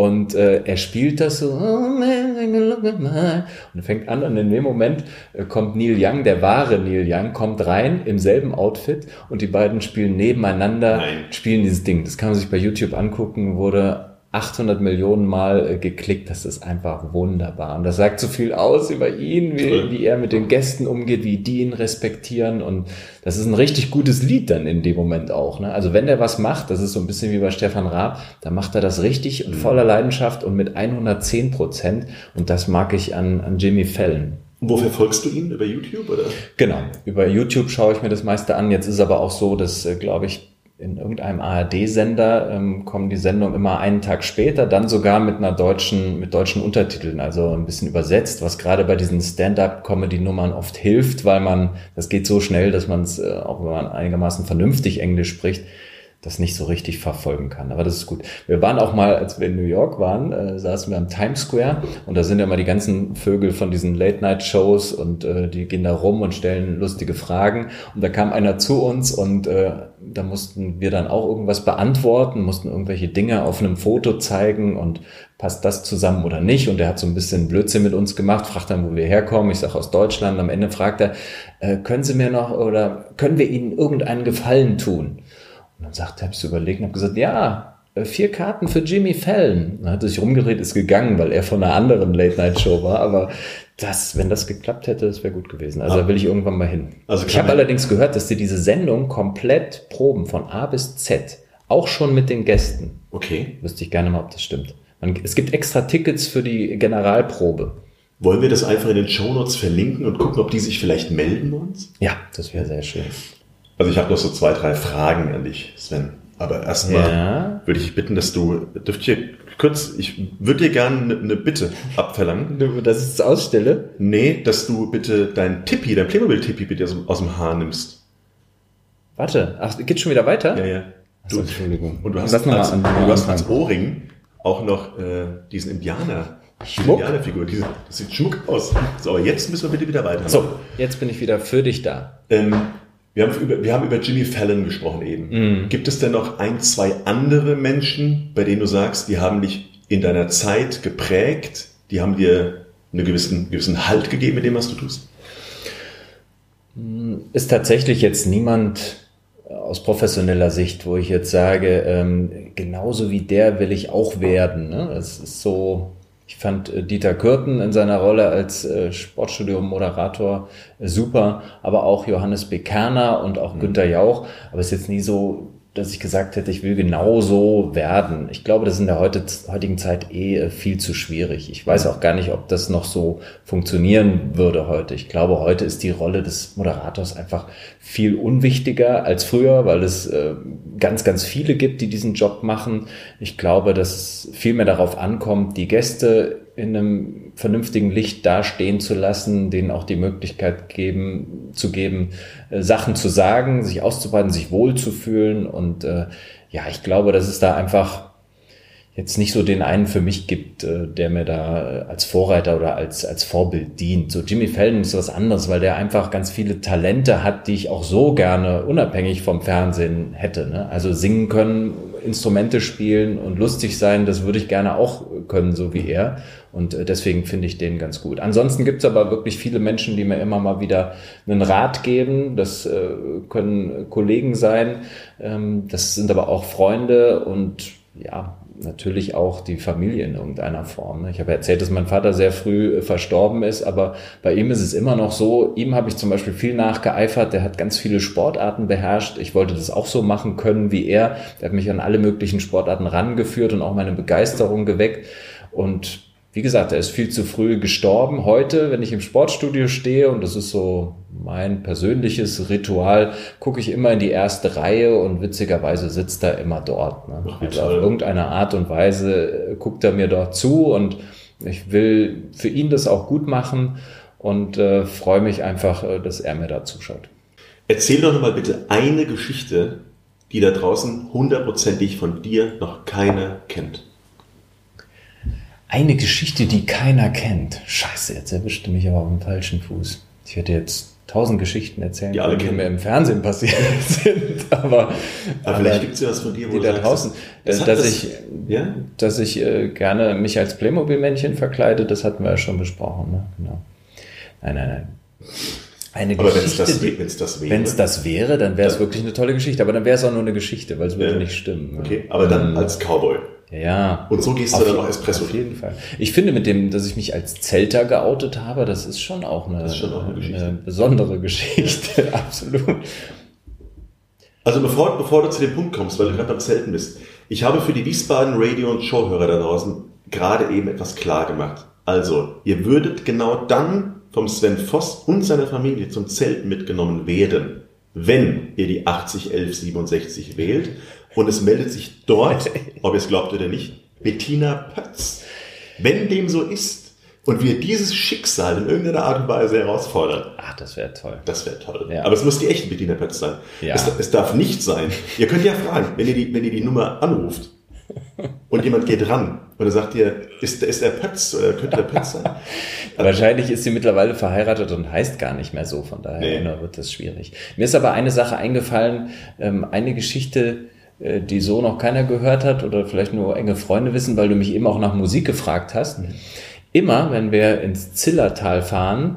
und äh, er spielt das so, oh man, look at my. Und fängt an und in dem Moment äh, kommt Neil Young, der wahre Neil Young, kommt rein im selben Outfit und die beiden spielen nebeneinander, Nein. spielen dieses Ding. Das kann man sich bei YouTube angucken, wurde 800 Millionen Mal äh, geklickt. Das ist einfach wunderbar. Und das sagt so viel aus über ihn, wie, wie er mit den Gästen umgeht, wie die ihn respektieren. Und das ist ein richtig gutes Lied dann in dem Moment auch. Ne? Also wenn der was macht, das ist so ein bisschen wie bei Stefan Raab, da macht er das richtig und voller Leidenschaft und mit 110 Prozent. Und das mag ich an, an Jimmy Fallon. Wo verfolgst du ihn? Über YouTube oder? Genau, über YouTube schaue ich mir das meiste an. Jetzt ist aber auch so, dass, äh, glaube ich, in irgendeinem ARD-Sender ähm, kommen die Sendungen immer einen Tag später, dann sogar mit einer deutschen, mit deutschen Untertiteln, also ein bisschen übersetzt, was gerade bei diesen Stand-up-Comedy-Nummern oft hilft, weil man, das geht so schnell, dass man es, äh, auch wenn man einigermaßen vernünftig Englisch spricht, das nicht so richtig verfolgen kann. Aber das ist gut. Wir waren auch mal, als wir in New York waren, äh, saßen wir am Times Square und da sind ja immer die ganzen Vögel von diesen Late-Night-Shows und äh, die gehen da rum und stellen lustige Fragen. Und da kam einer zu uns und äh, da mussten wir dann auch irgendwas beantworten, mussten irgendwelche Dinge auf einem Foto zeigen und passt das zusammen oder nicht? Und der hat so ein bisschen Blödsinn mit uns gemacht, fragt dann, wo wir herkommen. Ich sage aus Deutschland. Am Ende fragt er, äh, können Sie mir noch oder können wir Ihnen irgendeinen Gefallen tun? Und dann sagt er, habe ich so überlegt und habe gesagt, ja, äh, vier Karten für Jimmy Fallon. Dann hat er sich rumgedreht, ist gegangen, weil er von einer anderen Late-Night-Show war. Aber das, wenn das geklappt hätte, das wäre gut gewesen. Also da will ich irgendwann mal hin. Also ich habe allerdings gehört, dass die diese Sendung komplett proben, von A bis Z. Auch schon mit den Gästen. Okay. Wüsste ich gerne mal, ob das stimmt. Man, es gibt extra Tickets für die Generalprobe. Wollen wir das einfach in den Shownotes verlinken und gucken, ob die sich vielleicht melden bei uns? Ja, das wäre sehr schön. Also ich habe noch so zwei, drei Fragen an dich, Sven. Aber erstmal Ja. würde ich bitten, dass du, dürft ihr kurz, ich würde dir gerne eine, eine Bitte abverlangen. Dass ich es ausstelle? Nee, dass du bitte dein Tippi, dein Playmobil-Tippi bitte aus, dem- aus dem Haar nimmst. Warte, ach, geht schon wieder weiter? Ja, ja. Achso, Entschuldigung. Und du hast, als, an- du hast als. Ohrring auch noch äh, diesen Indianer. Schmuck? Indianerfigur. Diese, das sieht Schmuck aus. So, aber jetzt müssen wir bitte wieder weiter. So, jetzt bin ich wieder für dich da. Ähm, wir, haben über, wir haben über Jimmy Fallon gesprochen eben. Mhm. Gibt es denn noch ein, zwei andere Menschen, bei denen du sagst, die haben dich in deiner Zeit geprägt, die haben dir einen gewissen, gewissen Halt gegeben mit dem, was du tust? Ist tatsächlich jetzt niemand aus professioneller Sicht, wo ich jetzt sage, ähm, genauso wie der will ich auch werden. Ne? Das ist so, ich fand äh, Dieter Kürten in seiner Rolle als äh, Sportstudio-Moderator äh, super, aber auch Johannes Bekerner und auch mhm. Günter Jauch. Aber es ist jetzt nie so dass ich gesagt hätte, ich will genau so werden. Ich glaube, das ist in der heutigen Zeit eh äh, viel zu schwierig. Ich weiß auch gar nicht, ob das noch so funktionieren würde heute. Ich glaube, heute ist die Rolle des Moderators einfach viel unwichtiger als früher, weil es äh, ganz, ganz viele gibt, die diesen Job machen. Ich glaube, dass es viel mehr darauf ankommt, die Gäste in einem vernünftigen Licht dastehen zu lassen, denen auch die Möglichkeit geben, zu geben, äh, Sachen zu sagen, sich auszubreiten, sich wohlzufühlen. Und äh, ja, ich glaube, dass es da einfach jetzt nicht so den einen für mich gibt, äh, der mir da äh, als Vorreiter oder als, als Vorbild dient. So Jimmy Fallon ist was anderes, weil der einfach ganz viele Talente hat, die ich auch so gerne unabhängig vom Fernsehen hätte. Ne? Also singen können, Instrumente spielen und lustig sein, das würde ich gerne auch können, so wie er. Und äh, deswegen finde ich den ganz gut. Ansonsten gibt es aber wirklich viele Menschen, die mir immer mal wieder einen Rat geben. Das äh, können Kollegen sein, ähm, das sind aber auch Freunde und ja, natürlich auch die Familie in irgendeiner Form. Ne? Ich habe erzählt, dass mein Vater sehr früh äh, verstorben ist, aber bei ihm ist es immer noch so, ihm habe ich zum Beispiel viel nachgeeifert, der hat ganz viele Sportarten beherrscht. Ich wollte das auch so machen können wie er. Der hat mich an alle möglichen Sportarten rangeführt und auch meine Begeisterung geweckt. Und wie gesagt, er ist viel zu früh gestorben. Heute, wenn ich im Sportstudio stehe, und das ist so mein persönliches Ritual, gucke ich immer in die erste Reihe und witzigerweise sitzt er immer dort. Ne? Ach, also auf irgendeine Art und Weise äh, guckt er mir dort zu und ich will für ihn das auch gut machen und äh, freue mich einfach, äh, dass er mir da zuschaut. Erzähl doch mal bitte eine Geschichte, die da draußen hundertprozentig von dir noch keiner kennt. Eine Geschichte, die keiner kennt. Scheiße, jetzt erwischte mich aber auf dem falschen Fuß. Ich hätte jetzt tausend Geschichten erzählen die, alle die mir im Fernsehen passiert sind, aber, aber vielleicht gibt es ja was von dir, wo die da draußen, das dass, das, ich, ja? dass ich äh, gerne mich als Playmobil-Männchen verkleide, das hatten wir ja schon besprochen. Ne? Genau. Nein, nein, nein. Eine aber wenn es das, wenn's das wäre. Wenn es das wäre, dann wäre es wirklich eine tolle Geschichte. Aber dann wäre es auch nur eine Geschichte, weil es würde ja. nicht stimmen. Ne? Okay, aber dann als Cowboy. Ja. Und so gehst du dann auch Espresso. Auf jeden Fall. Ich finde mit dem, dass ich mich als Zelter geoutet habe, das ist schon auch eine, schon auch eine, Geschichte. eine besondere Geschichte. Absolut. Also bevor, bevor du zu dem Punkt kommst, weil du gerade beim Zelten bist. Ich habe für die Wiesbaden Radio- und Showhörer da draußen gerade eben etwas klar gemacht. Also, ihr würdet genau dann vom Sven Voss und seiner Familie zum Zelten mitgenommen werden, wenn ihr die 801167 wählt und es meldet sich dort, ob ihr es glaubt oder nicht, Bettina Pötz. Wenn dem so ist und wir dieses Schicksal in irgendeiner Art und Weise herausfordern. Ach, das wäre toll. Das wäre toll. Ja. Aber es muss die echte Bettina Pötz sein. Ja. Es, es darf nicht sein. Ihr könnt ja fragen, wenn ihr die, wenn ihr die Nummer anruft und jemand geht ran und er sagt dir, ist, ist er Pötz oder könnte er Pötz sein? Wahrscheinlich ist sie mittlerweile verheiratet und heißt gar nicht mehr so, von daher nee. wird das schwierig. Mir ist aber eine Sache eingefallen, ähm, eine Geschichte, die so noch keiner gehört hat oder vielleicht nur enge Freunde wissen, weil du mich eben auch nach Musik gefragt hast. Mhm. Immer, wenn wir ins Zillertal fahren,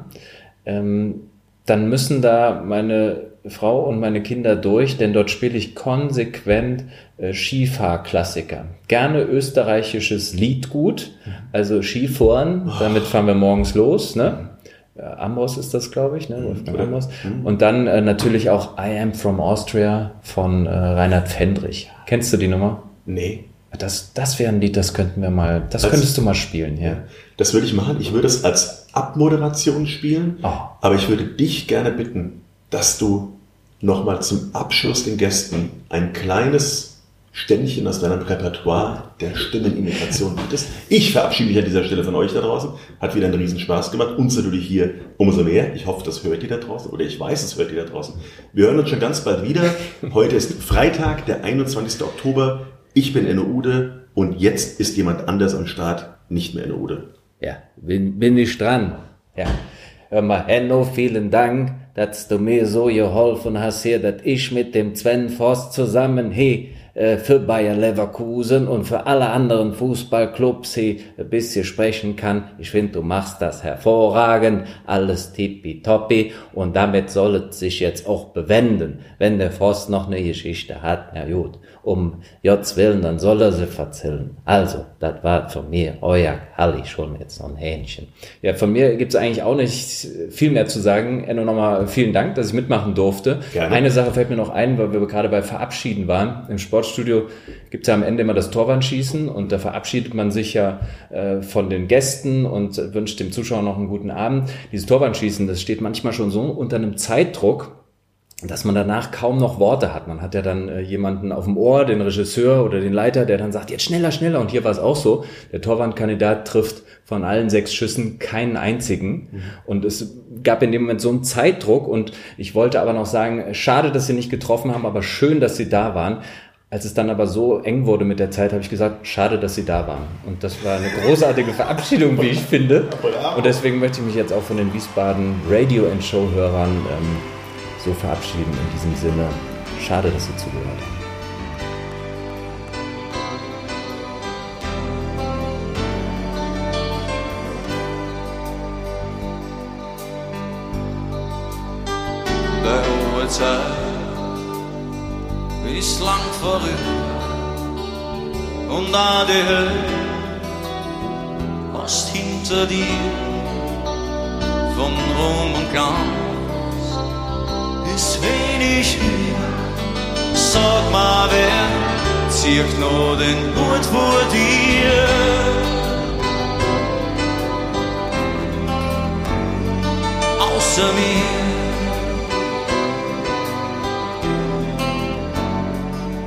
ähm, dann müssen da meine Frau und meine Kinder durch, denn dort spiele ich konsequent äh, Skifahrklassiker. Gerne österreichisches Liedgut, also Skifahren, damit fahren wir morgens los, ne? Äh, Amos ist das, glaube ich, ne? Mhm. Wolfgang Amos. Mhm. Und dann äh, natürlich auch I Am From Austria von äh, Reinhard Fendrich. Kennst du die Nummer? Nee. Das, das wäre ein Lied, das könnten wir mal, das als, könntest du mal spielen, ja. Das würde ich machen. Ich würde es als Abmoderation spielen, oh. aber ich würde dich gerne bitten, dass du nochmal zum Abschluss den Gästen ein kleines Ständchen aus deinem Repertoire der Stimmenimitation bietest. Ich verabschiede mich an dieser Stelle von euch da draußen. Hat wieder einen riesen Spaß gemacht. Uns natürlich hier umso mehr. Ich hoffe, das hört ihr da draußen oder ich weiß, es hört ihr da draußen. Wir hören uns schon ganz bald wieder. Heute ist Freitag, der 21. Oktober. Ich bin Enno Ude und jetzt ist jemand anders am Start, nicht mehr Enno Ude. Ja, bin, bin ich dran. Ja. Hör mal, Enno, vielen Dank, dass du mir so geholfen hast hier, dass ich mit dem Sven Voss zusammen, hey, für Bayer Leverkusen und für alle anderen Fußballclubs hier ein bisschen sprechen kann. Ich finde, du machst das hervorragend, alles tippitoppi und damit soll es sich jetzt auch bewenden. Wenn der Voss noch eine Geschichte hat, na gut, um Jots Willen, dann soll er sie verzählen. Also, das war von mir, euer Halli, schon jetzt noch ein Hähnchen. Ja, von mir gibt's eigentlich auch nicht viel mehr zu sagen. Enno, nochmal vielen Dank, dass ich mitmachen durfte. Gerne. Eine Sache fällt mir noch ein, weil wir gerade bei Verabschieden waren. Im Sportstudio gibt's ja am Ende immer das Torwandschießen und da verabschiedet man sich ja äh, von den Gästen und wünscht dem Zuschauer noch einen guten Abend. Dieses Torwandschießen, das steht manchmal schon so unter einem Zeitdruck, dass man danach kaum noch Worte hat. Man hat ja dann äh, jemanden auf dem Ohr, den Regisseur oder den Leiter, der dann sagt, jetzt schneller, schneller. Und hier war es auch so. Der Torwandkandidat trifft von allen sechs Schüssen keinen einzigen. Und es gab in dem Moment so einen Zeitdruck. Und ich wollte aber noch sagen, schade, dass sie nicht getroffen haben, aber schön, dass sie da waren. Als es dann aber so eng wurde mit der Zeit, habe ich gesagt, schade, dass sie da waren. Und das war eine großartige Verabschiedung, wie ich finde. Und deswegen möchte ich mich jetzt auch von den Wiesbaden Radio and Show Hörern ähm, so verabschieden in diesem Sinne. Schade, dass Sie zugehört haben. De hohe Zeit ist lang vorüber und da die Hölle was hinter dir von Ruhm und Glanz ist wenig mehr. Sag mal, wer zieht noch den Hut vor dir? Außer mir.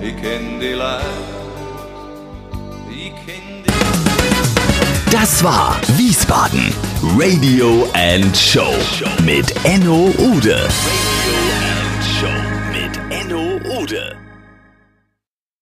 Ich kenn die Leute, Das war Wiesbaden Radio and Show mit Enno Ude. Radio and Show mit Enno Ude.